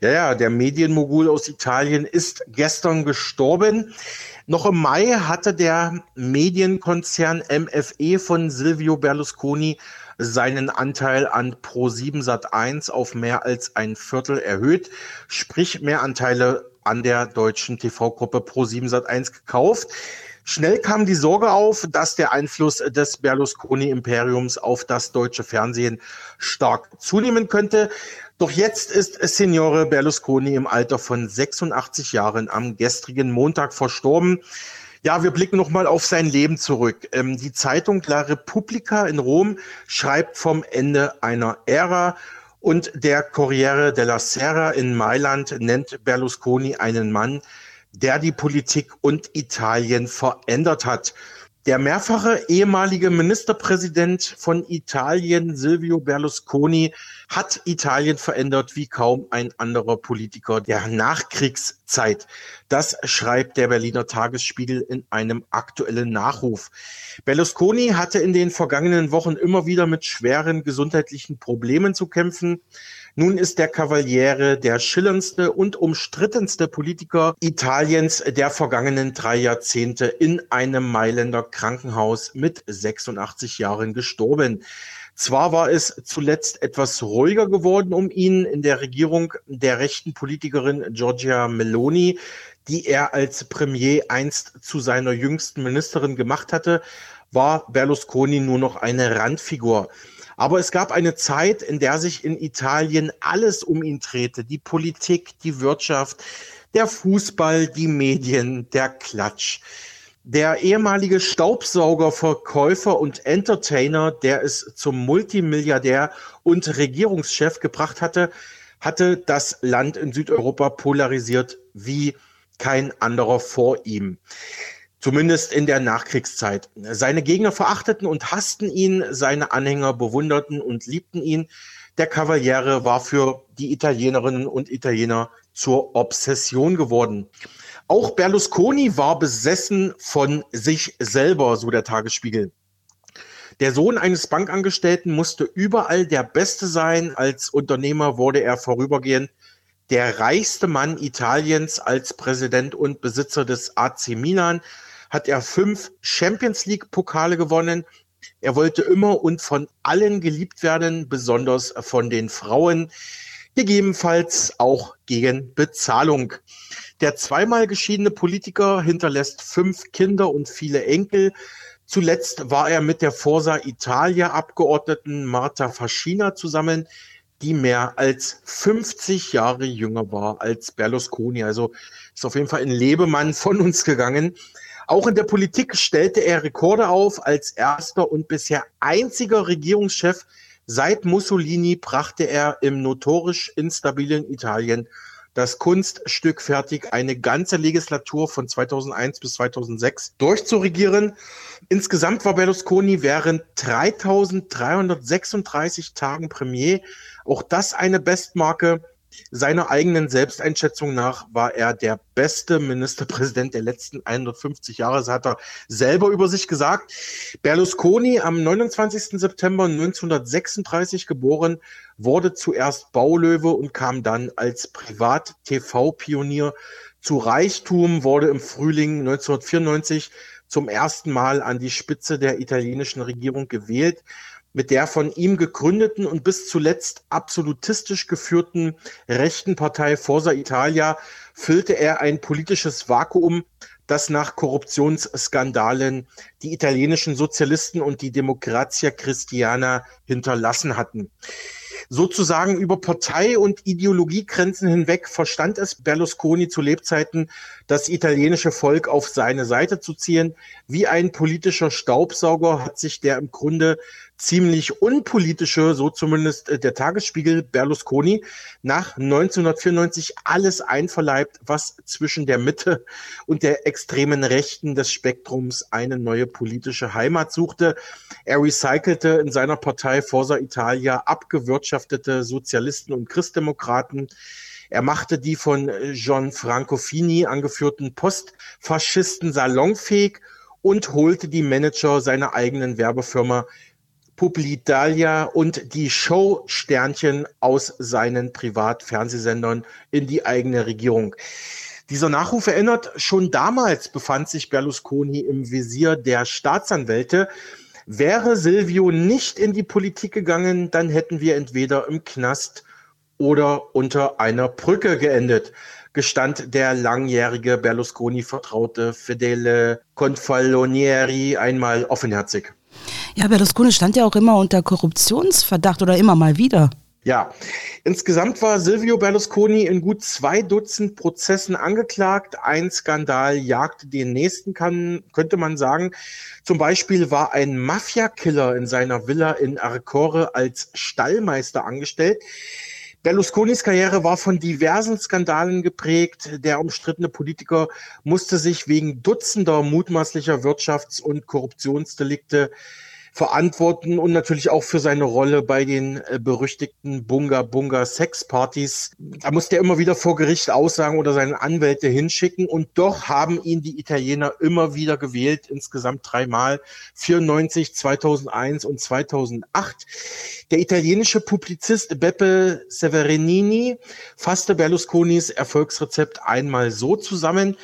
Ja, ja, der Medienmogul aus Italien ist gestern gestorben. Noch im Mai hatte der Medienkonzern MFE von Silvio Berlusconi seinen Anteil an Pro7 Sat1 auf mehr als ein Viertel erhöht, sprich mehr Anteile an der deutschen TV-Gruppe Pro7 Sat1 gekauft. Schnell kam die Sorge auf, dass der Einfluss des Berlusconi-Imperiums auf das deutsche Fernsehen stark zunehmen könnte. Doch jetzt ist Signore Berlusconi im Alter von 86 Jahren am gestrigen Montag verstorben. Ja, wir blicken nochmal auf sein Leben zurück. Ähm, die Zeitung La Repubblica in Rom schreibt vom Ende einer Ära und der Corriere della Sera in Mailand nennt Berlusconi einen Mann, der die Politik und Italien verändert hat. Der mehrfache ehemalige Ministerpräsident von Italien, Silvio Berlusconi, hat Italien verändert wie kaum ein anderer Politiker der Nachkriegszeit. Das schreibt der Berliner Tagesspiegel in einem aktuellen Nachruf. Berlusconi hatte in den vergangenen Wochen immer wieder mit schweren gesundheitlichen Problemen zu kämpfen. Nun ist der Cavaliere der schillerndste und umstrittenste Politiker Italiens der vergangenen drei Jahrzehnte in einem Mailänder Krankenhaus mit 86 Jahren gestorben. Zwar war es zuletzt etwas ruhiger geworden um ihn in der Regierung der rechten Politikerin Giorgia Meloni, die er als Premier einst zu seiner jüngsten Ministerin gemacht hatte, war Berlusconi nur noch eine Randfigur. Aber es gab eine Zeit, in der sich in Italien alles um ihn drehte. Die Politik, die Wirtschaft, der Fußball, die Medien, der Klatsch. Der ehemalige Staubsaugerverkäufer und Entertainer, der es zum Multimilliardär und Regierungschef gebracht hatte, hatte das Land in Südeuropa polarisiert wie kein anderer vor ihm. Zumindest in der Nachkriegszeit. Seine Gegner verachteten und hassten ihn, seine Anhänger bewunderten und liebten ihn. Der Cavaliere war für die Italienerinnen und Italiener zur Obsession geworden. Auch Berlusconi war besessen von sich selber, so der Tagesspiegel. Der Sohn eines Bankangestellten musste überall der Beste sein. Als Unternehmer wurde er vorübergehend der reichste Mann Italiens als Präsident und Besitzer des AC Milan hat er fünf Champions League Pokale gewonnen. Er wollte immer und von allen geliebt werden, besonders von den Frauen, gegebenenfalls auch gegen Bezahlung. Der zweimal geschiedene Politiker hinterlässt fünf Kinder und viele Enkel. Zuletzt war er mit der Forsa Italia Abgeordneten Marta Fascina zusammen, die mehr als 50 Jahre jünger war als Berlusconi. Also ist auf jeden Fall ein Lebemann von uns gegangen. Auch in der Politik stellte er Rekorde auf. Als erster und bisher einziger Regierungschef seit Mussolini brachte er im notorisch instabilen Italien das Kunststück fertig, eine ganze Legislatur von 2001 bis 2006 durchzuregieren. Insgesamt war Berlusconi während 3336 Tagen Premier. Auch das eine Bestmarke. Seiner eigenen Selbsteinschätzung nach war er der beste Ministerpräsident der letzten 150 Jahre. Das hat er selber über sich gesagt. Berlusconi, am 29. September 1936 geboren, wurde zuerst Baulöwe und kam dann als Privat-TV-Pionier zu Reichtum, wurde im Frühling 1994 zum ersten Mal an die Spitze der italienischen Regierung gewählt. Mit der von ihm gegründeten und bis zuletzt absolutistisch geführten rechten Partei Forza Italia füllte er ein politisches Vakuum, das nach Korruptionsskandalen die italienischen Sozialisten und die Democrazia Christiana hinterlassen hatten. Sozusagen über Partei- und Ideologiegrenzen hinweg verstand es Berlusconi zu Lebzeiten, das italienische Volk auf seine Seite zu ziehen. Wie ein politischer Staubsauger hat sich der im Grunde ziemlich unpolitische, so zumindest äh, der Tagesspiegel Berlusconi, nach 1994 alles einverleibt, was zwischen der Mitte und der extremen Rechten des Spektrums eine neue politische Heimat suchte. Er recycelte in seiner Partei Forza Italia abgewirtschaftete Sozialisten und Christdemokraten. Er machte die von Gianfranco Fini angeführten Postfaschisten salonfähig und holte die Manager seiner eigenen Werbefirma Publitalia und die Show-Sternchen aus seinen Privatfernsehsendern in die eigene Regierung. Dieser Nachruf erinnert, schon damals befand sich Berlusconi im Visier der Staatsanwälte. Wäre Silvio nicht in die Politik gegangen, dann hätten wir entweder im Knast oder unter einer Brücke geendet, gestand der langjährige Berlusconi-Vertraute Fedele Confalonieri einmal offenherzig. Ja, Berlusconi stand ja auch immer unter Korruptionsverdacht oder immer mal wieder. Ja, insgesamt war Silvio Berlusconi in gut zwei Dutzend Prozessen angeklagt. Ein Skandal jagte den nächsten, kann, könnte man sagen. Zum Beispiel war ein Mafia-Killer in seiner Villa in Arcore als Stallmeister angestellt. Berlusconis Karriere war von diversen Skandalen geprägt. Der umstrittene Politiker musste sich wegen dutzender mutmaßlicher Wirtschafts- und Korruptionsdelikte verantworten und natürlich auch für seine Rolle bei den äh, berüchtigten Bunga Bunga Sexpartys. Da musste er immer wieder vor Gericht aussagen oder seine Anwälte hinschicken und doch haben ihn die Italiener immer wieder gewählt, insgesamt dreimal, 94, 2001 und 2008. Der italienische Publizist Beppe Severinini fasste Berlusconis Erfolgsrezept einmal so zusammen,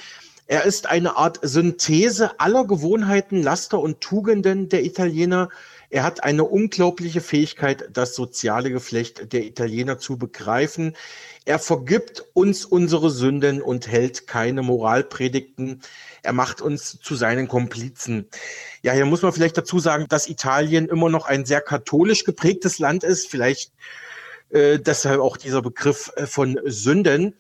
er ist eine Art Synthese aller Gewohnheiten, Laster und Tugenden der Italiener. Er hat eine unglaubliche Fähigkeit, das soziale Geflecht der Italiener zu begreifen. Er vergibt uns unsere Sünden und hält keine Moralpredigten. Er macht uns zu seinen Komplizen. Ja, hier muss man vielleicht dazu sagen, dass Italien immer noch ein sehr katholisch geprägtes Land ist. Vielleicht äh, deshalb auch dieser Begriff äh, von Sünden.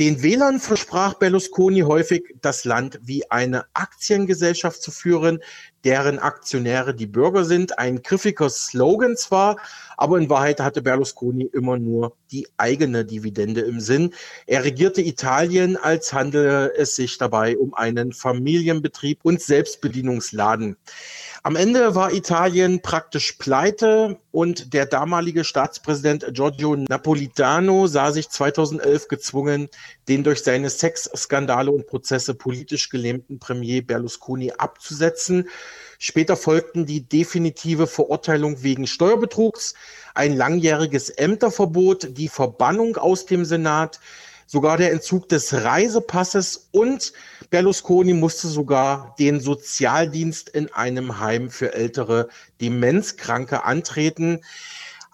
Den Wählern versprach Berlusconi häufig, das Land wie eine Aktiengesellschaft zu führen, deren Aktionäre die Bürger sind. Ein griffiger Slogan zwar, aber in Wahrheit hatte Berlusconi immer nur die eigene Dividende im Sinn. Er regierte Italien, als handele es sich dabei um einen Familienbetrieb und Selbstbedienungsladen. Am Ende war Italien praktisch pleite und der damalige Staatspräsident Giorgio Napolitano sah sich 2011 gezwungen, den durch seine Sexskandale und Prozesse politisch gelähmten Premier Berlusconi abzusetzen. Später folgten die definitive Verurteilung wegen Steuerbetrugs, ein langjähriges Ämterverbot, die Verbannung aus dem Senat, sogar der Entzug des Reisepasses und Berlusconi musste sogar den Sozialdienst in einem Heim für ältere Demenzkranke antreten.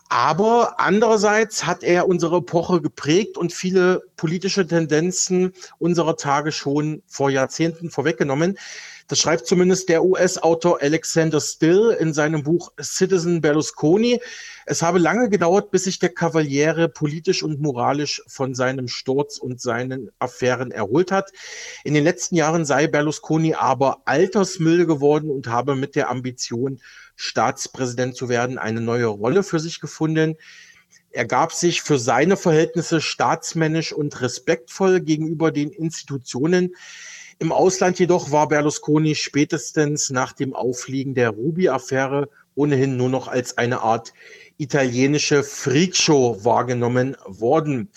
Aber andererseits hat er unsere Epoche geprägt und viele politische Tendenzen unserer Tage schon vor Jahrzehnten vorweggenommen. Das schreibt zumindest der US-Autor Alexander Still in seinem Buch Citizen Berlusconi. Es habe lange gedauert, bis sich der Kavaliere politisch und moralisch von seinem Sturz und seinen Affären erholt hat. In den letzten Jahren sei Berlusconi aber altersmilde geworden und habe mit der Ambition, Staatspräsident zu werden, eine neue Rolle für sich gefunden. Er gab sich für seine Verhältnisse staatsmännisch und respektvoll gegenüber den Institutionen. Im Ausland jedoch war Berlusconi spätestens nach dem Auffliegen der Ruby-Affäre ohnehin nur noch als eine Art italienische Freakshow wahrgenommen worden.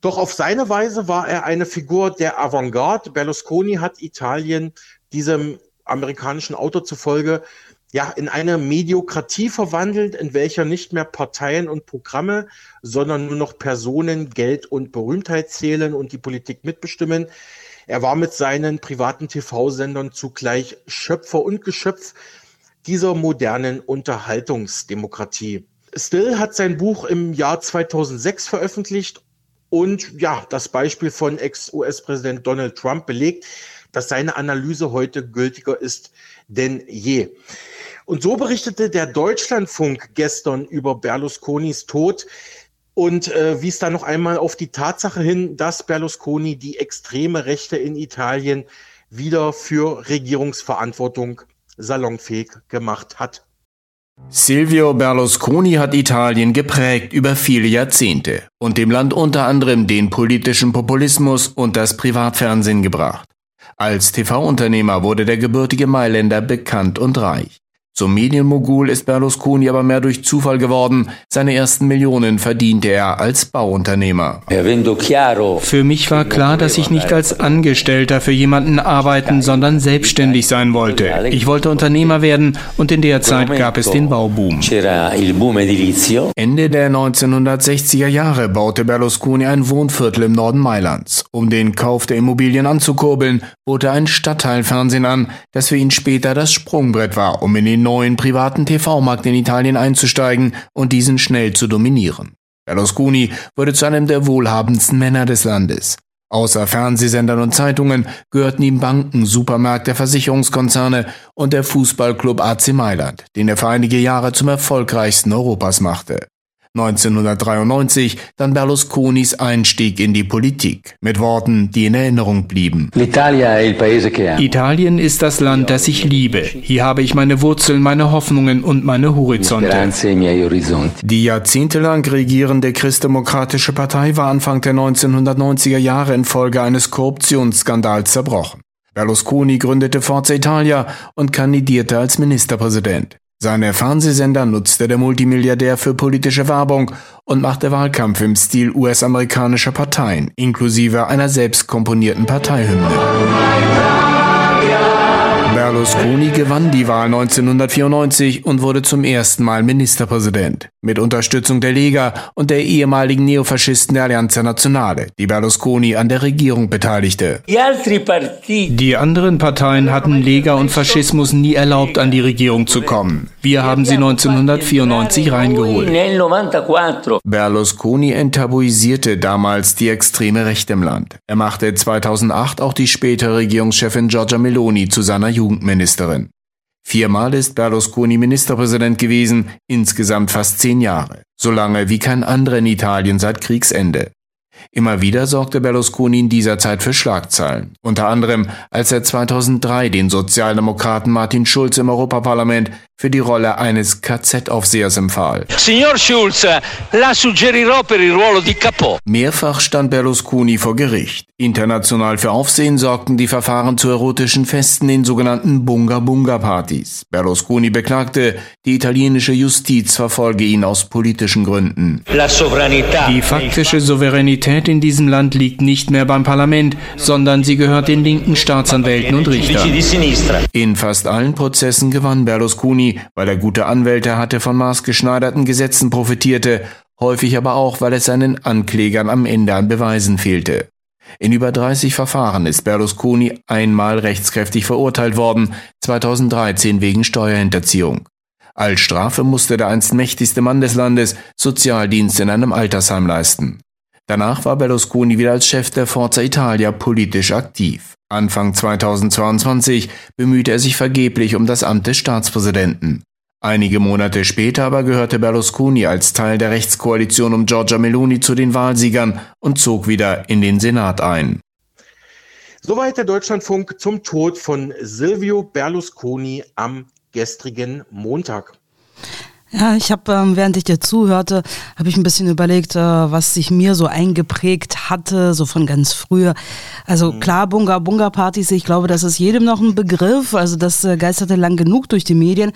Doch auf seine Weise war er eine Figur der Avantgarde. Berlusconi hat Italien diesem amerikanischen Autor zufolge ja, in eine Mediokratie verwandelt, in welcher nicht mehr Parteien und Programme, sondern nur noch Personen, Geld und Berühmtheit zählen und die Politik mitbestimmen. Er war mit seinen privaten TV-Sendern zugleich Schöpfer und Geschöpf dieser modernen Unterhaltungsdemokratie. Still hat sein Buch im Jahr 2006 veröffentlicht und ja, das Beispiel von Ex-US-Präsident Donald Trump belegt, dass seine Analyse heute gültiger ist denn je. Und so berichtete der Deutschlandfunk gestern über Berlusconis Tod und äh, wies da noch einmal auf die Tatsache hin, dass Berlusconi die extreme Rechte in Italien wieder für Regierungsverantwortung salonfähig gemacht hat. Silvio Berlusconi hat Italien geprägt über viele Jahrzehnte und dem Land unter anderem den politischen Populismus und das Privatfernsehen gebracht. Als TV-Unternehmer wurde der gebürtige Mailänder bekannt und reich. Zum Medienmogul ist Berlusconi aber mehr durch Zufall geworden. Seine ersten Millionen verdiente er als Bauunternehmer. Für mich war klar, dass ich nicht als Angestellter für jemanden arbeiten, sondern selbstständig sein wollte. Ich wollte Unternehmer werden und in der Zeit gab es den Bauboom. Ende der 1960er Jahre baute Berlusconi ein Wohnviertel im Norden Mailands. Um den Kauf der Immobilien anzukurbeln, bot er ein Stadtteilfernsehen an, das für ihn später das Sprungbrett war, um in den neuen privaten TV-Markt in Italien einzusteigen und diesen schnell zu dominieren. Berlusconi wurde zu einem der wohlhabendsten Männer des Landes. Außer Fernsehsendern und Zeitungen gehörten ihm Banken, Supermärkte, Versicherungskonzerne und der Fußballclub AC Mailand, den er für einige Jahre zum erfolgreichsten Europas machte. 1993 dann Berlusconis Einstieg in die Politik mit Worten, die in Erinnerung blieben. Italien ist das Land, das ich liebe. Hier habe ich meine Wurzeln, meine Hoffnungen und meine Horizonte. Die jahrzehntelang regierende Christdemokratische Partei war Anfang der 1990er Jahre infolge eines Korruptionsskandals zerbrochen. Berlusconi gründete Forza Italia und kandidierte als Ministerpräsident. Seine Fernsehsender nutzte der Multimilliardär für politische Werbung und machte Wahlkampf im Stil US-amerikanischer Parteien, inklusive einer selbst komponierten Parteihymne. Berlusconi gewann die Wahl 1994 und wurde zum ersten Mal Ministerpräsident. Mit Unterstützung der Lega und der ehemaligen Neofaschisten der Allianza Nazionale, die Berlusconi an der Regierung beteiligte. Die anderen Parteien hatten Lega und Faschismus nie erlaubt, an die Regierung zu kommen. Wir haben sie 1994 reingeholt. Berlusconi enttabuisierte damals die extreme Rechte im Land. Er machte 2008 auch die spätere Regierungschefin Giorgia Meloni zu seiner Jugendministerin. Viermal ist Berlusconi Ministerpräsident gewesen, insgesamt fast zehn Jahre, so lange wie kein anderer in Italien seit Kriegsende. Immer wieder sorgte Berlusconi in dieser Zeit für Schlagzeilen, unter anderem als er 2003 den Sozialdemokraten Martin Schulz im Europaparlament für die Rolle eines KZ-Aufsehers empfahl. Signor Schulz, la suggerirò per il ruolo di capo. Mehrfach stand Berlusconi vor Gericht. International für Aufsehen sorgten die Verfahren zu erotischen Festen, den sogenannten Bunga-Bunga-Partys. Berlusconi beklagte, die italienische Justiz verfolge ihn aus politischen Gründen. Die faktische Souveränität in diesem Land liegt nicht mehr beim Parlament, sondern sie gehört den linken Staatsanwälten und Richtern. In fast allen Prozessen gewann Berlusconi, weil er gute Anwälte hatte, von maßgeschneiderten Gesetzen profitierte, häufig aber auch, weil es seinen Anklägern am Ende an Beweisen fehlte. In über 30 Verfahren ist Berlusconi einmal rechtskräftig verurteilt worden, 2013 wegen Steuerhinterziehung. Als Strafe musste der einst mächtigste Mann des Landes Sozialdienst in einem Altersheim leisten. Danach war Berlusconi wieder als Chef der Forza Italia politisch aktiv. Anfang 2022 bemühte er sich vergeblich um das Amt des Staatspräsidenten. Einige Monate später aber gehörte Berlusconi als Teil der Rechtskoalition um Giorgia Meloni zu den Wahlsiegern und zog wieder in den Senat ein. Soweit der Deutschlandfunk zum Tod von Silvio Berlusconi am gestrigen Montag. Ja, ich habe, ähm, während ich dir zuhörte, habe ich ein bisschen überlegt, äh, was sich mir so eingeprägt hatte, so von ganz früher. Also mhm. klar, Bunga Bunga Partys, ich glaube, das ist jedem noch ein Begriff. Also das äh, geisterte lang genug durch die Medien,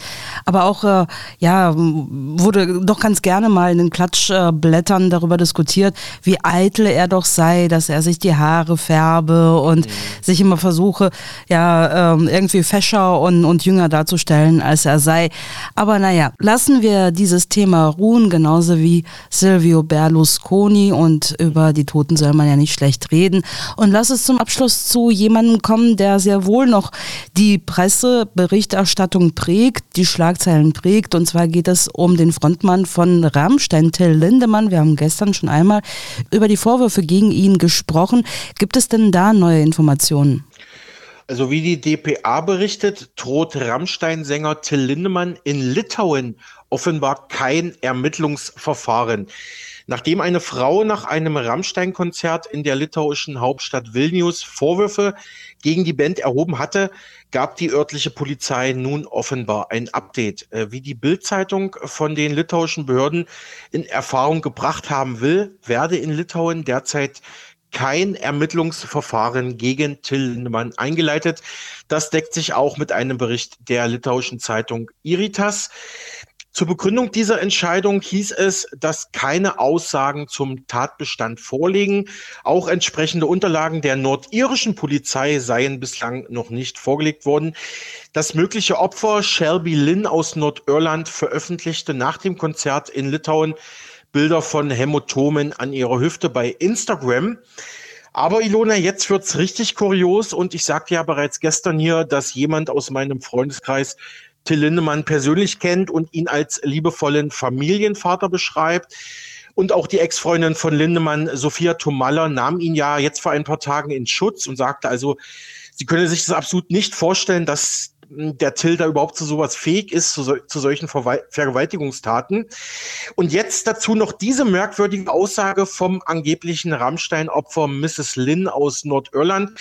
aber auch äh, ja wurde doch ganz gerne mal in den Klatschblättern darüber diskutiert, wie eitel er doch sei, dass er sich die Haare färbe und mhm. sich immer versuche, ja ähm, irgendwie fescher und und jünger darzustellen, als er sei. Aber naja, lassen wir wir dieses Thema ruhen, genauso wie Silvio Berlusconi und über die Toten soll man ja nicht schlecht reden. Und lass es zum Abschluss zu jemandem kommen, der sehr wohl noch die Presseberichterstattung prägt, die Schlagzeilen prägt. Und zwar geht es um den Frontmann von Rammstein, Till Lindemann. Wir haben gestern schon einmal über die Vorwürfe gegen ihn gesprochen. Gibt es denn da neue Informationen? Also wie die DPA berichtet, droht Rammstein-Sänger Till Lindemann in Litauen offenbar kein Ermittlungsverfahren. Nachdem eine Frau nach einem Rammstein-Konzert in der litauischen Hauptstadt Vilnius Vorwürfe gegen die Band erhoben hatte, gab die örtliche Polizei nun offenbar ein Update. Äh, wie die Bildzeitung von den litauischen Behörden in Erfahrung gebracht haben will, werde in Litauen derzeit kein Ermittlungsverfahren gegen Till Lindemann eingeleitet. Das deckt sich auch mit einem Bericht der litauischen Zeitung Iritas. Zur Begründung dieser Entscheidung hieß es, dass keine Aussagen zum Tatbestand vorliegen. Auch entsprechende Unterlagen der nordirischen Polizei seien bislang noch nicht vorgelegt worden. Das mögliche Opfer Shelby Lynn aus Nordirland veröffentlichte nach dem Konzert in Litauen Bilder von Hämatomen an ihrer Hüfte bei Instagram. Aber Ilona, jetzt wird's richtig kurios und ich sagte ja bereits gestern hier, dass jemand aus meinem Freundeskreis Till Lindemann persönlich kennt und ihn als liebevollen Familienvater beschreibt. Und auch die Ex-Freundin von Lindemann, Sophia Tomalla, nahm ihn ja jetzt vor ein paar Tagen in Schutz und sagte also, sie könne sich das absolut nicht vorstellen, dass der Till da überhaupt zu sowas fähig ist, zu, so, zu solchen Verwe Vergewaltigungstaten. Und jetzt dazu noch diese merkwürdige Aussage vom angeblichen Rammstein-Opfer Mrs. Lynn aus Nordirland.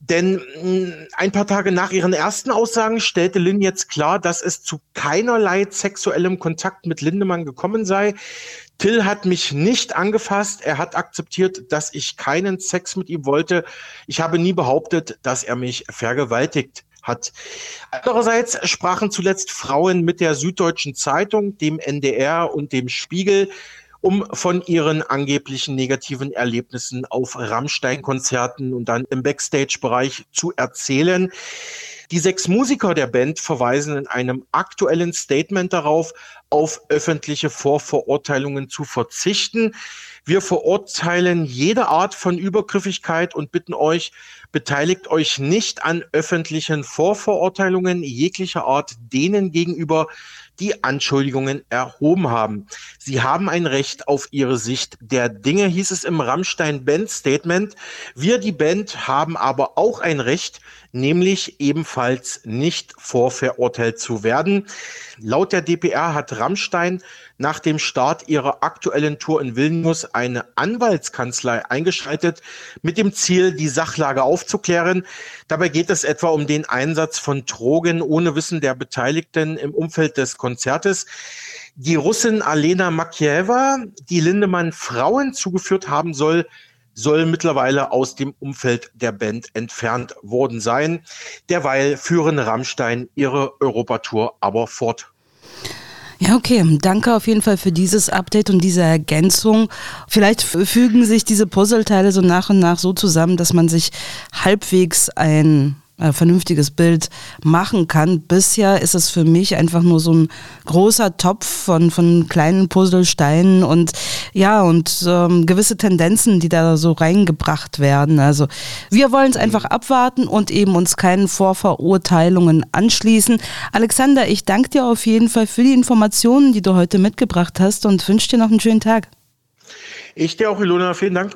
Denn mm, ein paar Tage nach ihren ersten Aussagen stellte Lynn jetzt klar, dass es zu keinerlei sexuellem Kontakt mit Lindemann gekommen sei. Till hat mich nicht angefasst. Er hat akzeptiert, dass ich keinen Sex mit ihm wollte. Ich habe nie behauptet, dass er mich vergewaltigt hat. Andererseits sprachen zuletzt Frauen mit der Süddeutschen Zeitung, dem NDR und dem Spiegel, um von ihren angeblichen negativen Erlebnissen auf Rammstein-Konzerten und dann im Backstage-Bereich zu erzählen. Die sechs Musiker der Band verweisen in einem aktuellen Statement darauf, auf öffentliche Vorverurteilungen zu verzichten. Wir verurteilen jede Art von Übergriffigkeit und bitten euch, beteiligt euch nicht an öffentlichen Vorverurteilungen jeglicher Art denen gegenüber, die Anschuldigungen erhoben haben. Sie haben ein Recht auf ihre Sicht der Dinge, hieß es im Rammstein-Band-Statement. Wir, die Band, haben aber auch ein Recht, nämlich ebenfalls nicht vorverurteilt zu werden. Laut der DPR hat Rammstein nach dem Start ihrer aktuellen Tour in Vilnius eine Anwaltskanzlei eingeschaltet mit dem Ziel, die Sachlage aufzuklären. Dabei geht es etwa um den Einsatz von Drogen ohne Wissen der Beteiligten im Umfeld des Konzertes. Die Russin Alena Makieva, die Lindemann Frauen zugeführt haben soll, soll mittlerweile aus dem Umfeld der Band entfernt worden sein. Derweil führen Rammstein ihre Europatour aber fort. Ja, okay. Danke auf jeden Fall für dieses Update und diese Ergänzung. Vielleicht fügen sich diese Puzzleteile so nach und nach so zusammen, dass man sich halbwegs ein äh, vernünftiges Bild machen kann. Bisher ist es für mich einfach nur so ein großer Topf von, von kleinen Puzzlesteinen und ja, und ähm, gewisse Tendenzen, die da so reingebracht werden. Also wir wollen es einfach abwarten und eben uns keinen Vorverurteilungen anschließen. Alexander, ich danke dir auf jeden Fall für die Informationen, die du heute mitgebracht hast und wünsche dir noch einen schönen Tag. Ich dir auch, Ilona. Vielen Dank.